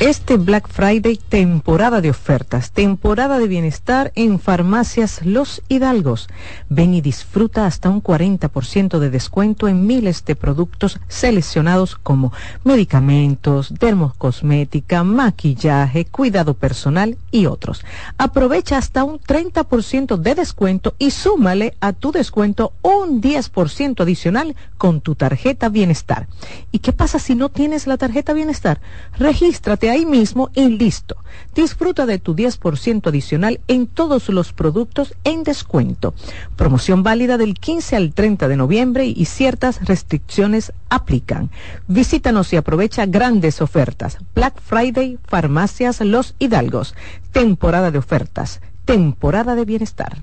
Este Black Friday, temporada de ofertas, temporada de bienestar en farmacias Los Hidalgos. Ven y disfruta hasta un 40% de descuento en miles de productos seleccionados como medicamentos, dermocosmética, maquillaje, cuidado personal y otros. Aprovecha hasta un 30% de descuento y súmale a tu descuento un 10% adicional con tu tarjeta bienestar. ¿Y qué pasa si no tienes la tarjeta bienestar? Regístrate ahí mismo y listo. Disfruta de tu 10% adicional en todos los productos en descuento. Promoción válida del 15 al 30 de noviembre y ciertas restricciones aplican. Visítanos y aprovecha grandes ofertas. Black Friday, Farmacias Los Hidalgos. Temporada de ofertas. Temporada de bienestar.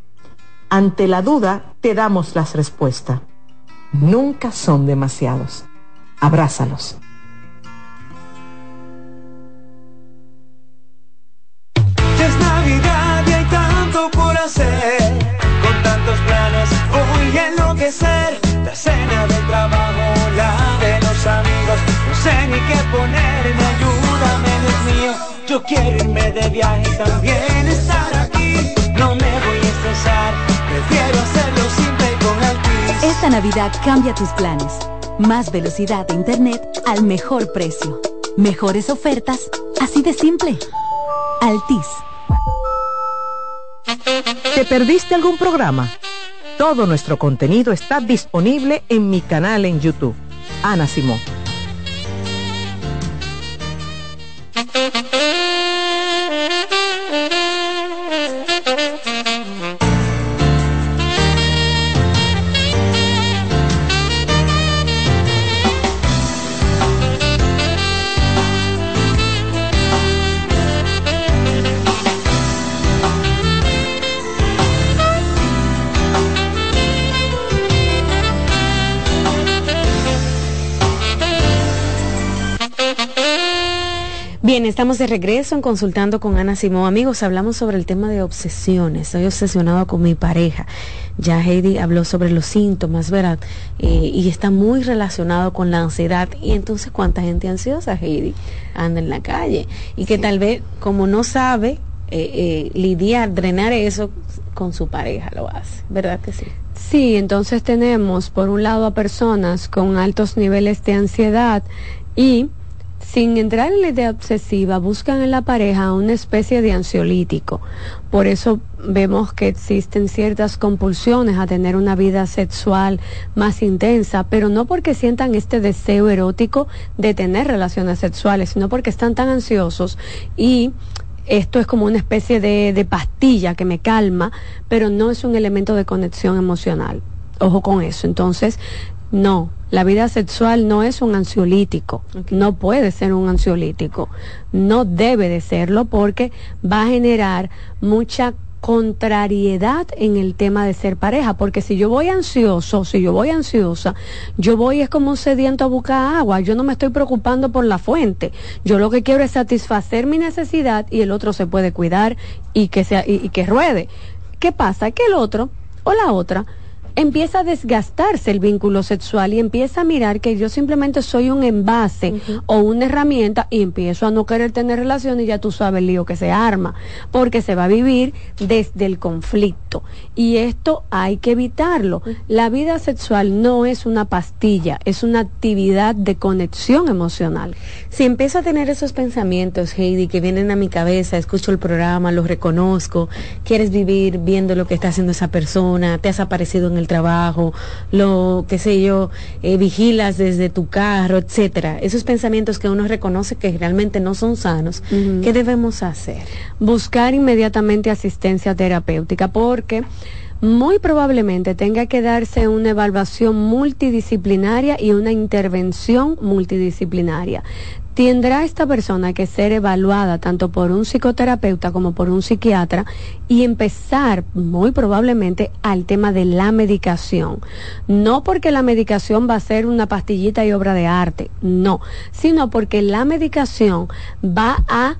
Ante la duda, te damos las respuestas. Nunca son demasiados. Abrázalos. Ya es Navidad y hay tanto por hacer. Con tantos planes voy a enloquecer. La cena del trabajo, la de los amigos. No sé ni qué ponerme, ayúdame, Dios mío. Yo quiero irme de viaje y también estar aquí. No me voy a estresar Prefiero hacerlo simple con Altis. Esta Navidad cambia tus planes. Más velocidad de internet al mejor precio. Mejores ofertas, así de simple. Altis. ¿Te perdiste algún programa? Todo nuestro contenido está disponible en mi canal en YouTube. Ana Simón. Bien, estamos de regreso en Consultando con Ana Simón. Amigos, hablamos sobre el tema de obsesiones. Estoy obsesionado con mi pareja. Ya Heidi habló sobre los síntomas, ¿verdad? Eh, y está muy relacionado con la ansiedad. Y entonces, ¿cuánta gente ansiosa, Heidi, anda en la calle? Y que tal vez, como no sabe eh, eh, lidiar, drenar eso con su pareja, lo hace. ¿Verdad que sí? Sí, entonces tenemos por un lado a personas con altos niveles de ansiedad y sin entrar en la idea obsesiva, buscan en la pareja una especie de ansiolítico. Por eso vemos que existen ciertas compulsiones a tener una vida sexual más intensa, pero no porque sientan este deseo erótico de tener relaciones sexuales, sino porque están tan ansiosos y esto es como una especie de, de, pastilla que me calma, pero no es un elemento de conexión emocional. Ojo con eso. Entonces, no, la vida sexual no es un ansiolítico, no puede ser un ansiolítico, no debe de serlo porque va a generar mucha contrariedad en el tema de ser pareja, porque si yo voy ansioso, si yo voy ansiosa, yo voy es como un sediento a buscar agua, yo no me estoy preocupando por la fuente, yo lo que quiero es satisfacer mi necesidad y el otro se puede cuidar y que sea y, y que ruede. ¿Qué pasa? Que el otro o la otra empieza a desgastarse el vínculo sexual y empieza a mirar que yo simplemente soy un envase o una herramienta y empiezo a no querer tener relación y ya tú sabes el lío que se arma, porque se va a vivir desde el conflicto. Y esto hay que evitarlo. La vida sexual no es una pastilla, es una actividad de conexión emocional. Si empiezo a tener esos pensamientos, Heidi, que vienen a mi cabeza, escucho el programa, los reconozco, quieres vivir viendo lo que está haciendo esa persona, te has aparecido en el trabajo, lo que sé yo, eh, vigilas desde tu carro, etcétera. Esos pensamientos que uno reconoce que realmente no son sanos, ¿qué debemos hacer? Buscar inmediatamente asistencia terapéutica porque muy probablemente tenga que darse una evaluación multidisciplinaria y una intervención multidisciplinaria tendrá esta persona que ser evaluada tanto por un psicoterapeuta como por un psiquiatra y empezar muy probablemente al tema de la medicación. No porque la medicación va a ser una pastillita y obra de arte, no, sino porque la medicación va a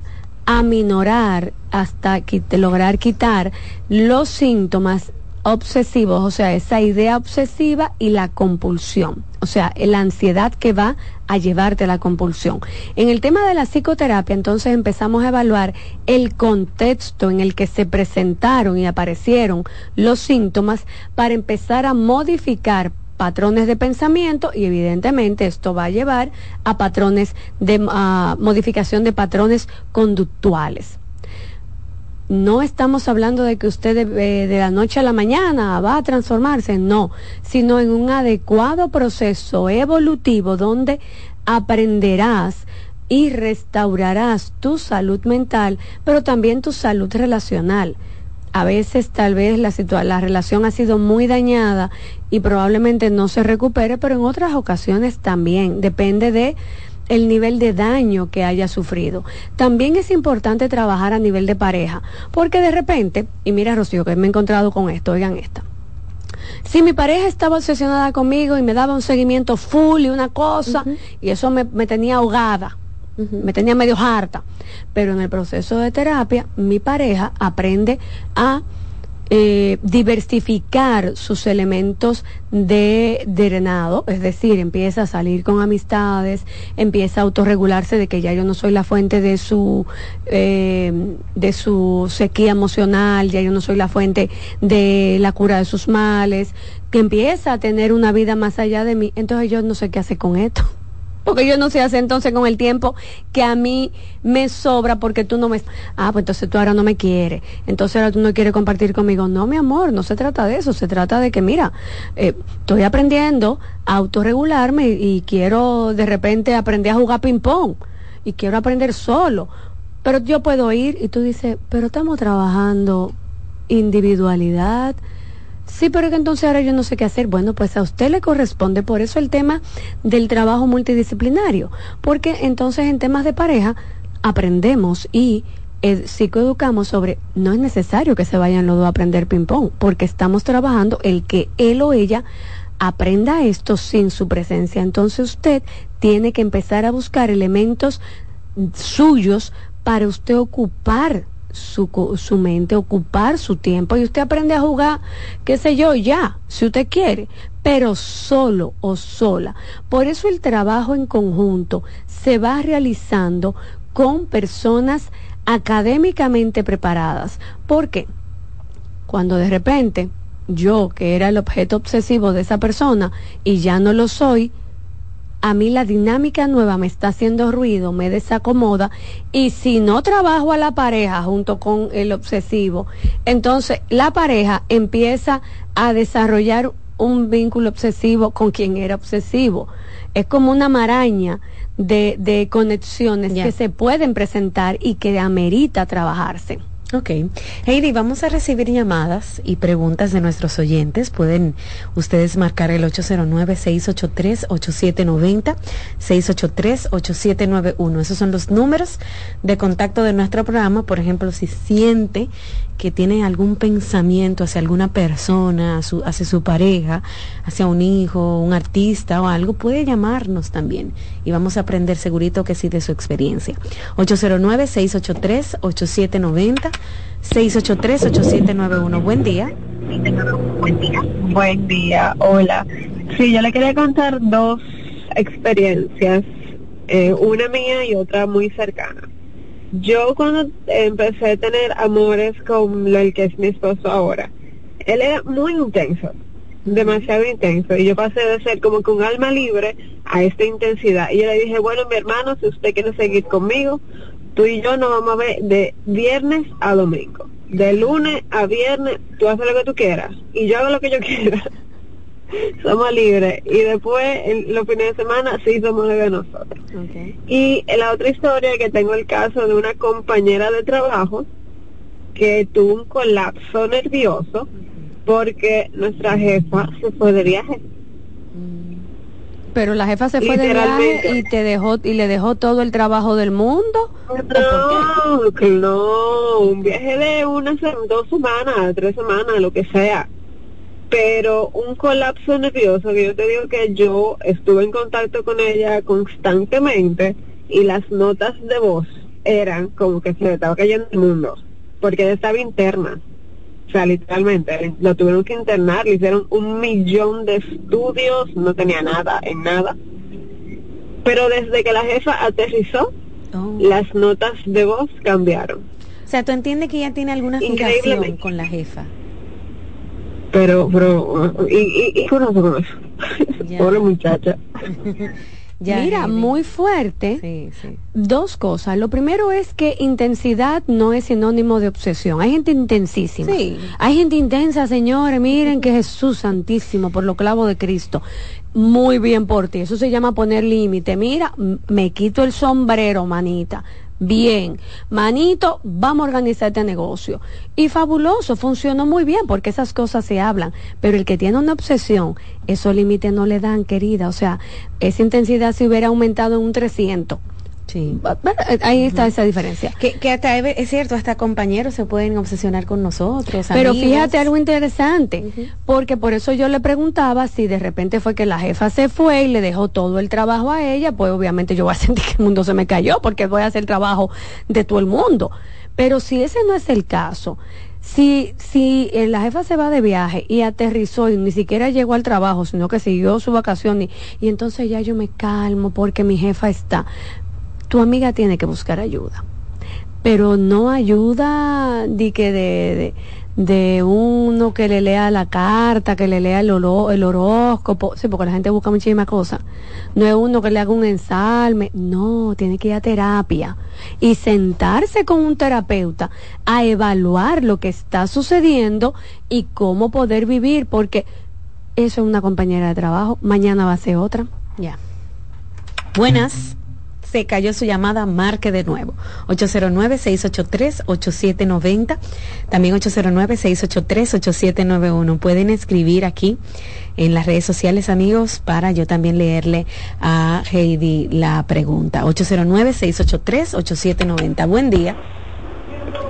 aminorar hasta lograr quitar los síntomas obsesivos, o sea, esa idea obsesiva y la compulsión, o sea, la ansiedad que va a llevarte a la compulsión. En el tema de la psicoterapia, entonces empezamos a evaluar el contexto en el que se presentaron y aparecieron los síntomas para empezar a modificar patrones de pensamiento y evidentemente esto va a llevar a patrones de modificación de patrones conductuales no estamos hablando de que usted de, de, la noche a la mañana va a transformarse, no, sino en un adecuado proceso evolutivo donde aprenderás y restaurarás tu salud mental, pero también tu salud relacional. A veces tal vez la, la relación ha sido muy dañada y probablemente no se recupere, pero en otras ocasiones también. Depende de el nivel de daño que haya sufrido. También es importante trabajar a nivel de pareja, porque de repente, y mira Rocío, que me he encontrado con esto, oigan esta. Si mi pareja estaba obsesionada conmigo y me daba un seguimiento full y una cosa, y eso me, me tenía ahogada, me tenía medio harta, pero en el proceso de terapia, mi pareja aprende a eh, diversificar sus elementos de drenado, es decir, empieza a salir con amistades, empieza a autorregularse de que ya yo no soy la fuente de su eh, de su sequía emocional, ya yo no soy la fuente de la cura de sus males, que empieza a tener una vida más allá de mí, entonces yo no sé qué hacer con esto. Porque yo no sé hacer entonces con el tiempo que a mí me sobra porque tú no me... Ah, pues entonces tú ahora no me quieres. Entonces ahora tú no quieres compartir conmigo. No, mi amor, no se trata de eso. Se trata de que, mira, eh, estoy aprendiendo a autorregularme y, y quiero de repente aprender a jugar ping-pong. Y quiero aprender solo. Pero yo puedo ir y tú dices, pero estamos trabajando individualidad, Sí, pero que entonces ahora yo no sé qué hacer. Bueno, pues a usted le corresponde, por eso el tema del trabajo multidisciplinario, porque entonces en temas de pareja aprendemos y eh, psicoeducamos sobre, no es necesario que se vayan los dos a aprender ping-pong, porque estamos trabajando el que él o ella aprenda esto sin su presencia. Entonces usted tiene que empezar a buscar elementos suyos para usted ocupar su, su mente, ocupar su tiempo y usted aprende a jugar, qué sé yo, ya, si usted quiere, pero solo o sola. Por eso el trabajo en conjunto se va realizando con personas académicamente preparadas. porque Cuando de repente yo, que era el objeto obsesivo de esa persona, y ya no lo soy, a mí la dinámica nueva me está haciendo ruido, me desacomoda y si no trabajo a la pareja junto con el obsesivo, entonces la pareja empieza a desarrollar un vínculo obsesivo con quien era obsesivo. Es como una maraña de, de conexiones que se pueden presentar y que amerita trabajarse. Ok. Heidi, vamos a recibir llamadas y preguntas de nuestros oyentes. Pueden ustedes marcar el 809-683-8790, 683-8791. Esos son los números de contacto de nuestro programa. Por ejemplo, si siente que tiene algún pensamiento hacia alguna persona, hacia su pareja, hacia un hijo, un artista o algo, puede llamarnos también y vamos a aprender segurito que sí de su experiencia. 809-683-8790, 683-8791. Buen día. Buen día, hola. Sí, yo le quería contar dos experiencias, eh, una mía y otra muy cercana. Yo cuando empecé a tener amores con el que es mi esposo ahora, él era muy intenso, demasiado intenso, y yo pasé de ser como con alma libre a esta intensidad. Y yo le dije, bueno, mi hermano, si usted quiere seguir conmigo, tú y yo nos vamos a ver de viernes a domingo. De lunes a viernes, tú haces lo que tú quieras, y yo hago lo que yo quiera somos libres. Y después, en los fines de semana, sí somos de nosotros. Y en la otra historia que tengo el caso de una compañera de trabajo que tuvo un colapso nervioso porque nuestra jefa se fue de viaje. Pero la jefa se fue de viaje y te dejó y le dejó todo el trabajo del mundo. No, no, un viaje de una dos semanas, tres semanas, lo que sea pero un colapso nervioso que yo te digo que yo estuve en contacto con ella constantemente y las notas de voz eran como que se le estaba cayendo el mundo, porque ella estaba interna. O sea, literalmente, lo tuvieron que internar, le hicieron un millón de estudios, no tenía nada, en nada. Pero desde que la jefa aterrizó, oh. las notas de voz cambiaron. O sea, ¿tú entiendes que ella tiene alguna fijación con la jefa? pero pero y, y, con eso pobre muchacha Mira, muy fuerte. Dos cosas. Lo primero es que intensidad no es sinónimo de obsesión. Hay gente intensísima. Hay gente intensa, señores. Miren que Jesús Santísimo, por lo clavo de Cristo. Muy bien por ti. Eso se llama poner límite. Mira, me quito el sombrero, manita bien. Manito, vamos a organizar este negocio. Y fabuloso, funcionó muy bien porque esas cosas se hablan. Pero el que tiene una obsesión, esos límites no le dan, querida. O sea, esa intensidad se hubiera aumentado en un 300 Sí. Ahí está esa diferencia. Que, que hasta es cierto, hasta compañeros se pueden obsesionar con nosotros. Pero fíjate algo interesante, porque por eso yo le preguntaba si de repente fue que la jefa se fue y le dejó todo el trabajo a ella, pues obviamente yo voy a sentir que el mundo se me cayó porque voy a hacer trabajo de todo el mundo. Pero si ese no es el caso, si, si eh, la jefa se va de viaje y aterrizó y ni siquiera llegó al trabajo, sino que siguió su vacación y, y entonces ya yo me calmo porque mi jefa está tu amiga tiene que buscar ayuda. Pero no ayuda de de, de, uno que le lea la carta, que le lea el, el horóscopo, sí, porque la gente busca muchísimas cosas. No es uno que le haga un ensalme, no, tiene que ir a terapia y sentarse con un terapeuta a evaluar lo que está sucediendo y cómo poder vivir, porque eso es una compañera de trabajo, mañana va a ser otra. Ya. Buenas se cayó su llamada, marque de nuevo. 809-683-8790, también 809-683-8791. Pueden escribir aquí en las redes sociales, amigos, para yo también leerle a Heidi la pregunta. 809-683-8790. Buen día.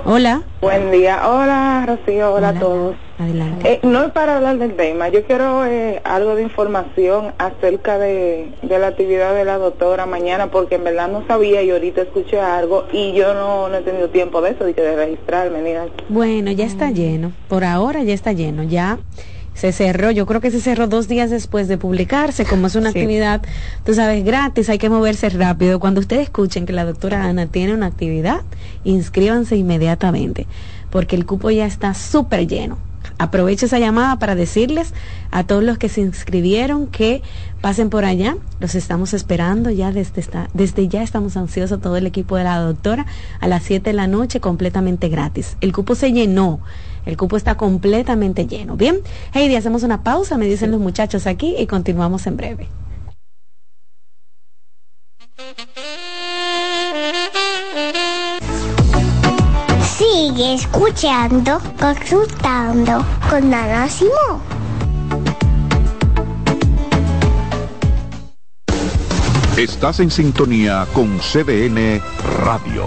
Hola. Buen día. Hola, Rocío. Hola, a todos. Adelante. Eh, no es para hablar del tema. Yo quiero eh, algo de información acerca de, la actividad de la doctora mañana, porque en verdad no sabía y ahorita escuché algo y yo no, he tenido tiempo de eso, de, de registrarme. Mira. Bueno, ya está lleno. Por ahora ya está lleno. Ya se cerró, yo creo que se cerró dos días después de publicarse, como es una actividad, tú sabes, gratis, hay que moverse rápido. Cuando ustedes escuchen que la doctora Ana tiene una actividad, inscríbanse inmediatamente, porque el cupo ya está súper lleno. aprovecho esa llamada para decirles a todos los que se inscribieron que pasen por allá. Los estamos esperando ya desde, esta, desde ya estamos ansiosos todo el equipo de la doctora a las 7 de la noche completamente gratis. El cupo se llenó. El cupo está completamente lleno. Bien, Heidi, hacemos una pausa, me dicen los muchachos aquí y continuamos en breve. Sigue escuchando, consultando con Ana Simón. Estás en sintonía con CDN Radio.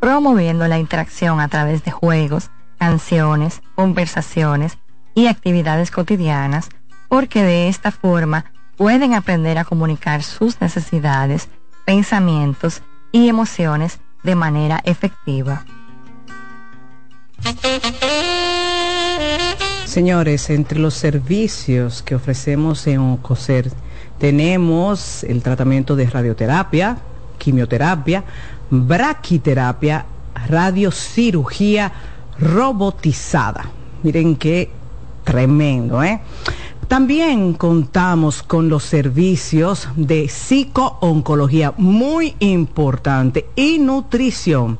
promoviendo la interacción a través de juegos, canciones, conversaciones y actividades cotidianas, porque de esta forma pueden aprender a comunicar sus necesidades, pensamientos y emociones de manera efectiva. Señores, entre los servicios que ofrecemos en OCOSER tenemos el tratamiento de radioterapia, quimioterapia, braquiterapia, radiocirugía robotizada. Miren qué tremendo, ¿eh? También contamos con los servicios de psicooncología, muy importante, y nutrición.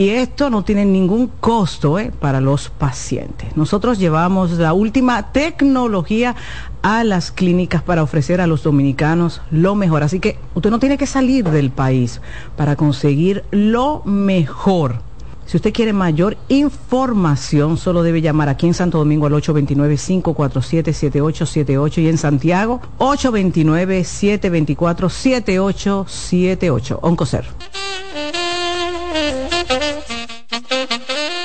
Y esto no tiene ningún costo ¿eh? para los pacientes. Nosotros llevamos la última tecnología a las clínicas para ofrecer a los dominicanos lo mejor. Así que usted no tiene que salir del país para conseguir lo mejor. Si usted quiere mayor información, solo debe llamar aquí en Santo Domingo al 829-547-7878 y en Santiago 829-724-7878. Oncocer.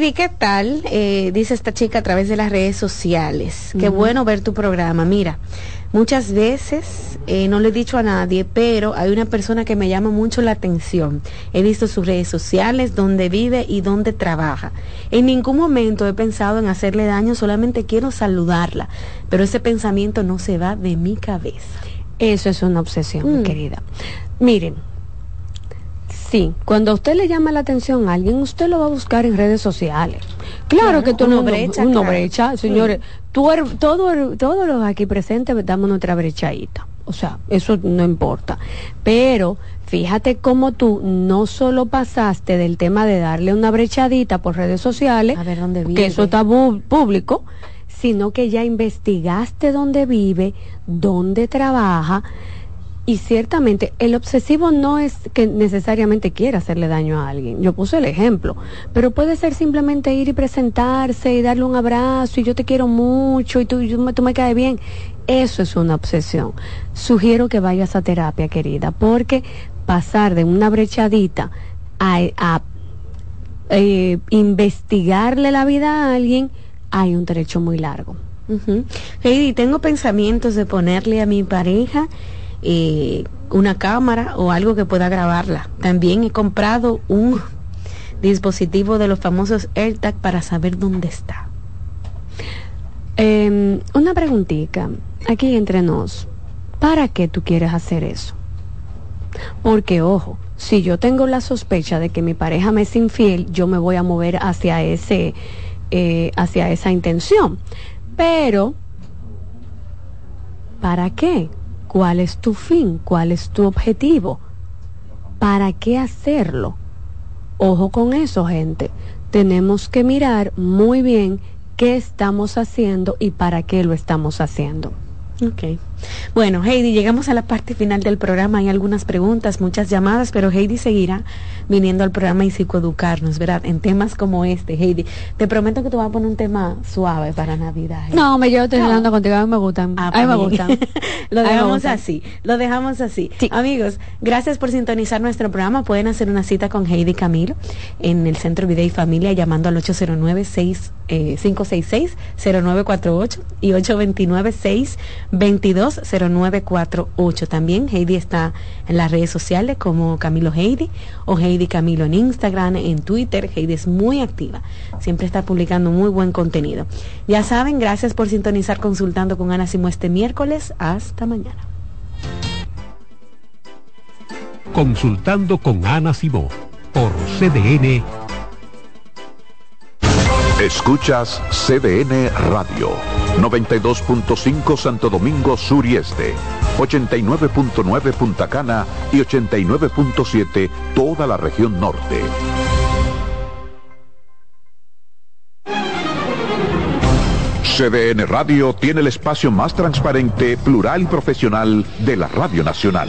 ¿Qué tal? Eh, dice esta chica a través de las redes sociales. Qué bueno ver tu programa. Mira, muchas veces, eh, no le he dicho a nadie, pero hay una persona que me llama mucho la atención. He visto sus redes sociales, dónde vive y dónde trabaja. En ningún momento he pensado en hacerle daño, solamente quiero saludarla. Pero ese pensamiento no se va de mi cabeza. Eso es una obsesión, mi Mm. querida. Miren, sí, cuando a usted le llama la atención a alguien, usted lo va a buscar en redes sociales. Claro, Claro, que tú no brecha, uno claro. brecha, señores. Tú eres- todo, todos los aquí presentes damos nuestra brechadita. O sea, eso no importa. Pero fíjate cómo tú no solo pasaste del tema de darle una brechadita por redes sociales, que eso está público, sino que ya investigaste dónde vive, dónde trabaja. Y ciertamente el obsesivo no es que necesariamente quiera hacerle daño a alguien. Yo puse el ejemplo, pero puede ser simplemente ir y presentarse y darle un abrazo y yo te quiero mucho y tú, me- caes bien. Eso es una obsesión. Sugiero que vayas a terapia, querida, porque pasar de una brechadita a, a eh, investigarle la vida a alguien, hay un derecho muy largo. Heidi, tengo pensamientos de ponerle a mi pareja eh, una cámara o algo que pueda grabarla. También he comprado un dispositivo de los famosos AirTag para saber dónde está. Eh, una preguntita, aquí entre nos, ¿para qué tú quieres hacer eso? Porque, ojo, si yo tengo la sospecha de que mi pareja me es infiel, yo me voy a mover hacia ese, eh, hacia esa intención. Pero, ¿para qué? ¿Cuál es tu fin? ¿Cuál es tu objetivo? ¿Para qué hacerlo? Ojo con eso, gente. Tenemos que mirar muy bien qué estamos haciendo y para qué lo estamos haciendo. Ok. Bueno, Heidi, llegamos a la parte final del programa. Hay algunas preguntas, muchas llamadas, pero Heidi seguirá viniendo al programa y psicoeducarnos, ¿verdad? En temas como este, Heidi. Te prometo que te voy a poner un tema suave para Navidad. Heidi. No, me yo estoy No. contigo, a mí me gustan. Ah, a mí me gustan. lo me dejamos gustan. así, lo dejamos así. Amigos, gracias por sintonizar nuestro programa. Pueden hacer una cita con Heidi Camilo en el Centro Vida y Familia llamando al 809-666-0948 y 829-622-0948. También Heidi está en las redes sociales como Camilo Heidi o Heidi Camilo en Instagram, en Twitter. Heidi es muy activa, siempre está publicando muy buen contenido. Ya saben, gracias por sintonizar consultando con Ana Simo este miércoles. Hasta mañana. Consultando con Ana Simó por CDN. Escuchas CDN Radio, 92.5 Santo Domingo Sur y Este, 89.9 Punta Cana y 89.7 toda la región norte. CDN Radio tiene el espacio más transparente, plural y profesional de la Radio Nacional.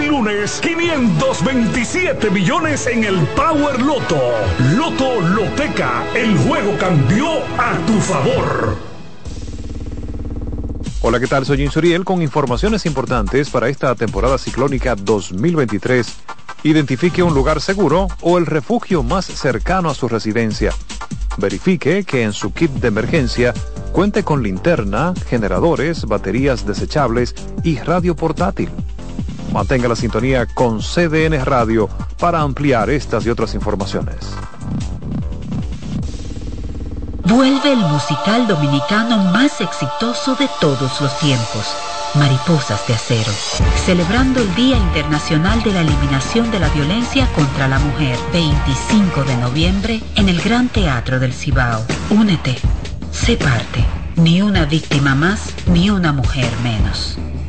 lunes, 527 millones en el Power Loto. Loto Loteca, el juego cambió a tu favor. Hola, ¿qué tal? Soy Insuriel con informaciones importantes para esta temporada ciclónica 2023. Identifique un lugar seguro o el refugio más cercano a su residencia. Verifique que en su kit de emergencia cuente con linterna, generadores, baterías desechables y radio portátil. Mantenga la sintonía con CDN Radio para ampliar estas y otras informaciones. Vuelve el musical dominicano más exitoso de todos los tiempos, Mariposas de Acero, celebrando el Día Internacional de la Eliminación de la Violencia contra la Mujer, 25 de noviembre, en el Gran Teatro del Cibao. Únete, sé parte, ni una víctima más, ni una mujer menos.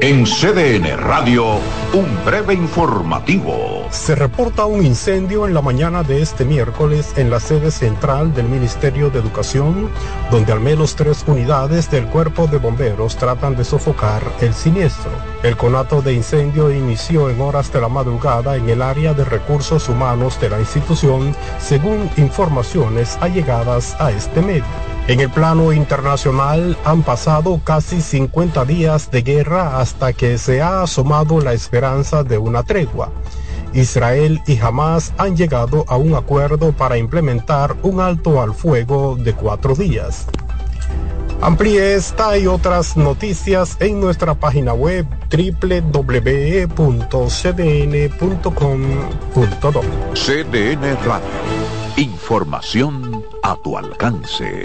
En CDN Radio, un breve informativo. Se reporta un incendio en la mañana de este miércoles en la sede central del Ministerio de Educación, donde al menos tres unidades del cuerpo de bomberos tratan de sofocar el siniestro. El conato de incendio inició en horas de la madrugada en el área de recursos humanos de la institución, según informaciones allegadas a este medio. En el plano internacional han pasado casi 50 días de guerra hasta que se ha asomado la esperanza de una tregua. Israel y Hamas han llegado a un acuerdo para implementar un alto al fuego de cuatro días. Amplíe esta y otras noticias en nuestra página web www.cdn.com.do. CDN Radio. Información a tu alcance.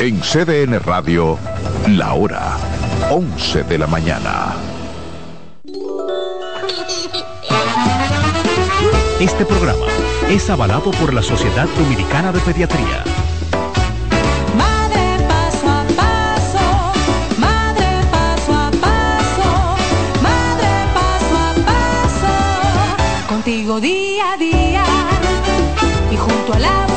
En CDN Radio, la hora 11 de la mañana. Este programa es avalado por la Sociedad Dominicana de Pediatría. Madre paso a paso, madre paso a paso, madre paso a paso, contigo día a día y junto a la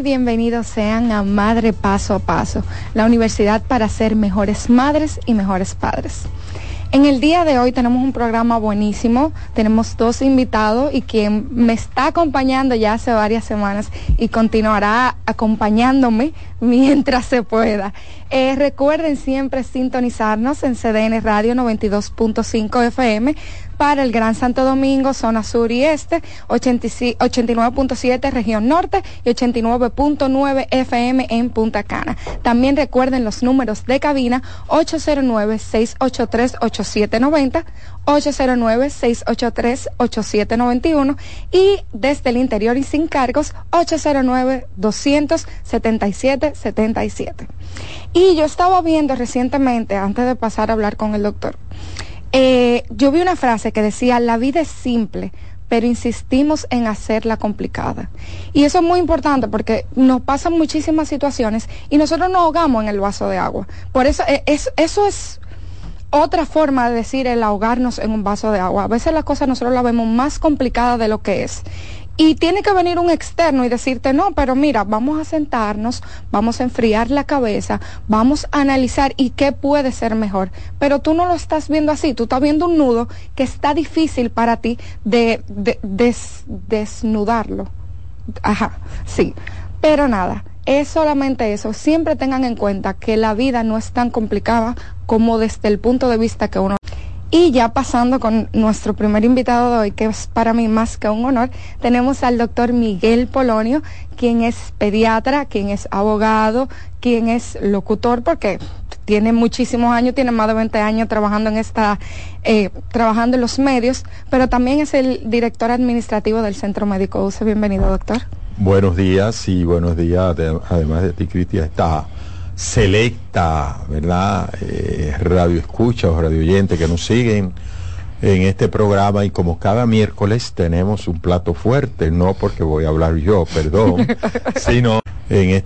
bienvenidos sean a Madre Paso a Paso, la universidad para ser mejores madres y mejores padres. En el día de hoy tenemos un programa buenísimo, tenemos dos invitados y quien me está acompañando ya hace varias semanas y continuará acompañándome mientras se pueda. Eh, recuerden siempre sintonizarnos en CDN Radio 92.5 FM para el Gran Santo Domingo, zona sur y este, 89.7 región norte y 89.9 FM en Punta Cana. También recuerden los números de cabina 809-683-8790, 809-683-8791 y desde el interior y sin cargos 809-277-77. Y yo estaba viendo recientemente, antes de pasar a hablar con el doctor, eh, yo vi una frase que decía, la vida es simple, pero insistimos en hacerla complicada. Y eso es muy importante porque nos pasan muchísimas situaciones y nosotros nos ahogamos en el vaso de agua. Por eso eh, es, eso es otra forma de decir el ahogarnos en un vaso de agua. A veces las cosas nosotros las vemos más complicadas de lo que es. Y tiene que venir un externo y decirte, no, pero mira, vamos a sentarnos, vamos a enfriar la cabeza, vamos a analizar y qué puede ser mejor. Pero tú no lo estás viendo así, tú estás viendo un nudo que está difícil para ti de, desnudarlo. Ajá, sí. Pero nada, es solamente eso. Siempre tengan en cuenta que la vida no es tan complicada como desde el punto de vista que uno... Y ya pasando con nuestro primer invitado de hoy, que es para mí más que un honor, tenemos al doctor Miguel Polonio, quien es pediatra, quien es abogado, quien es locutor, porque tiene muchísimos años, tiene más de 20 años trabajando en esta, eh, trabajando en los medios, pero también es el director administrativo del Centro Médico UCE. Bienvenido, doctor. Buenos días y buenos días, además de ti, Cristian, está selecta, ¿verdad? Eh, radio escucha o radio oyente que nos siguen en este programa y como cada miércoles tenemos un plato fuerte, no porque voy a hablar yo, perdón, sino en este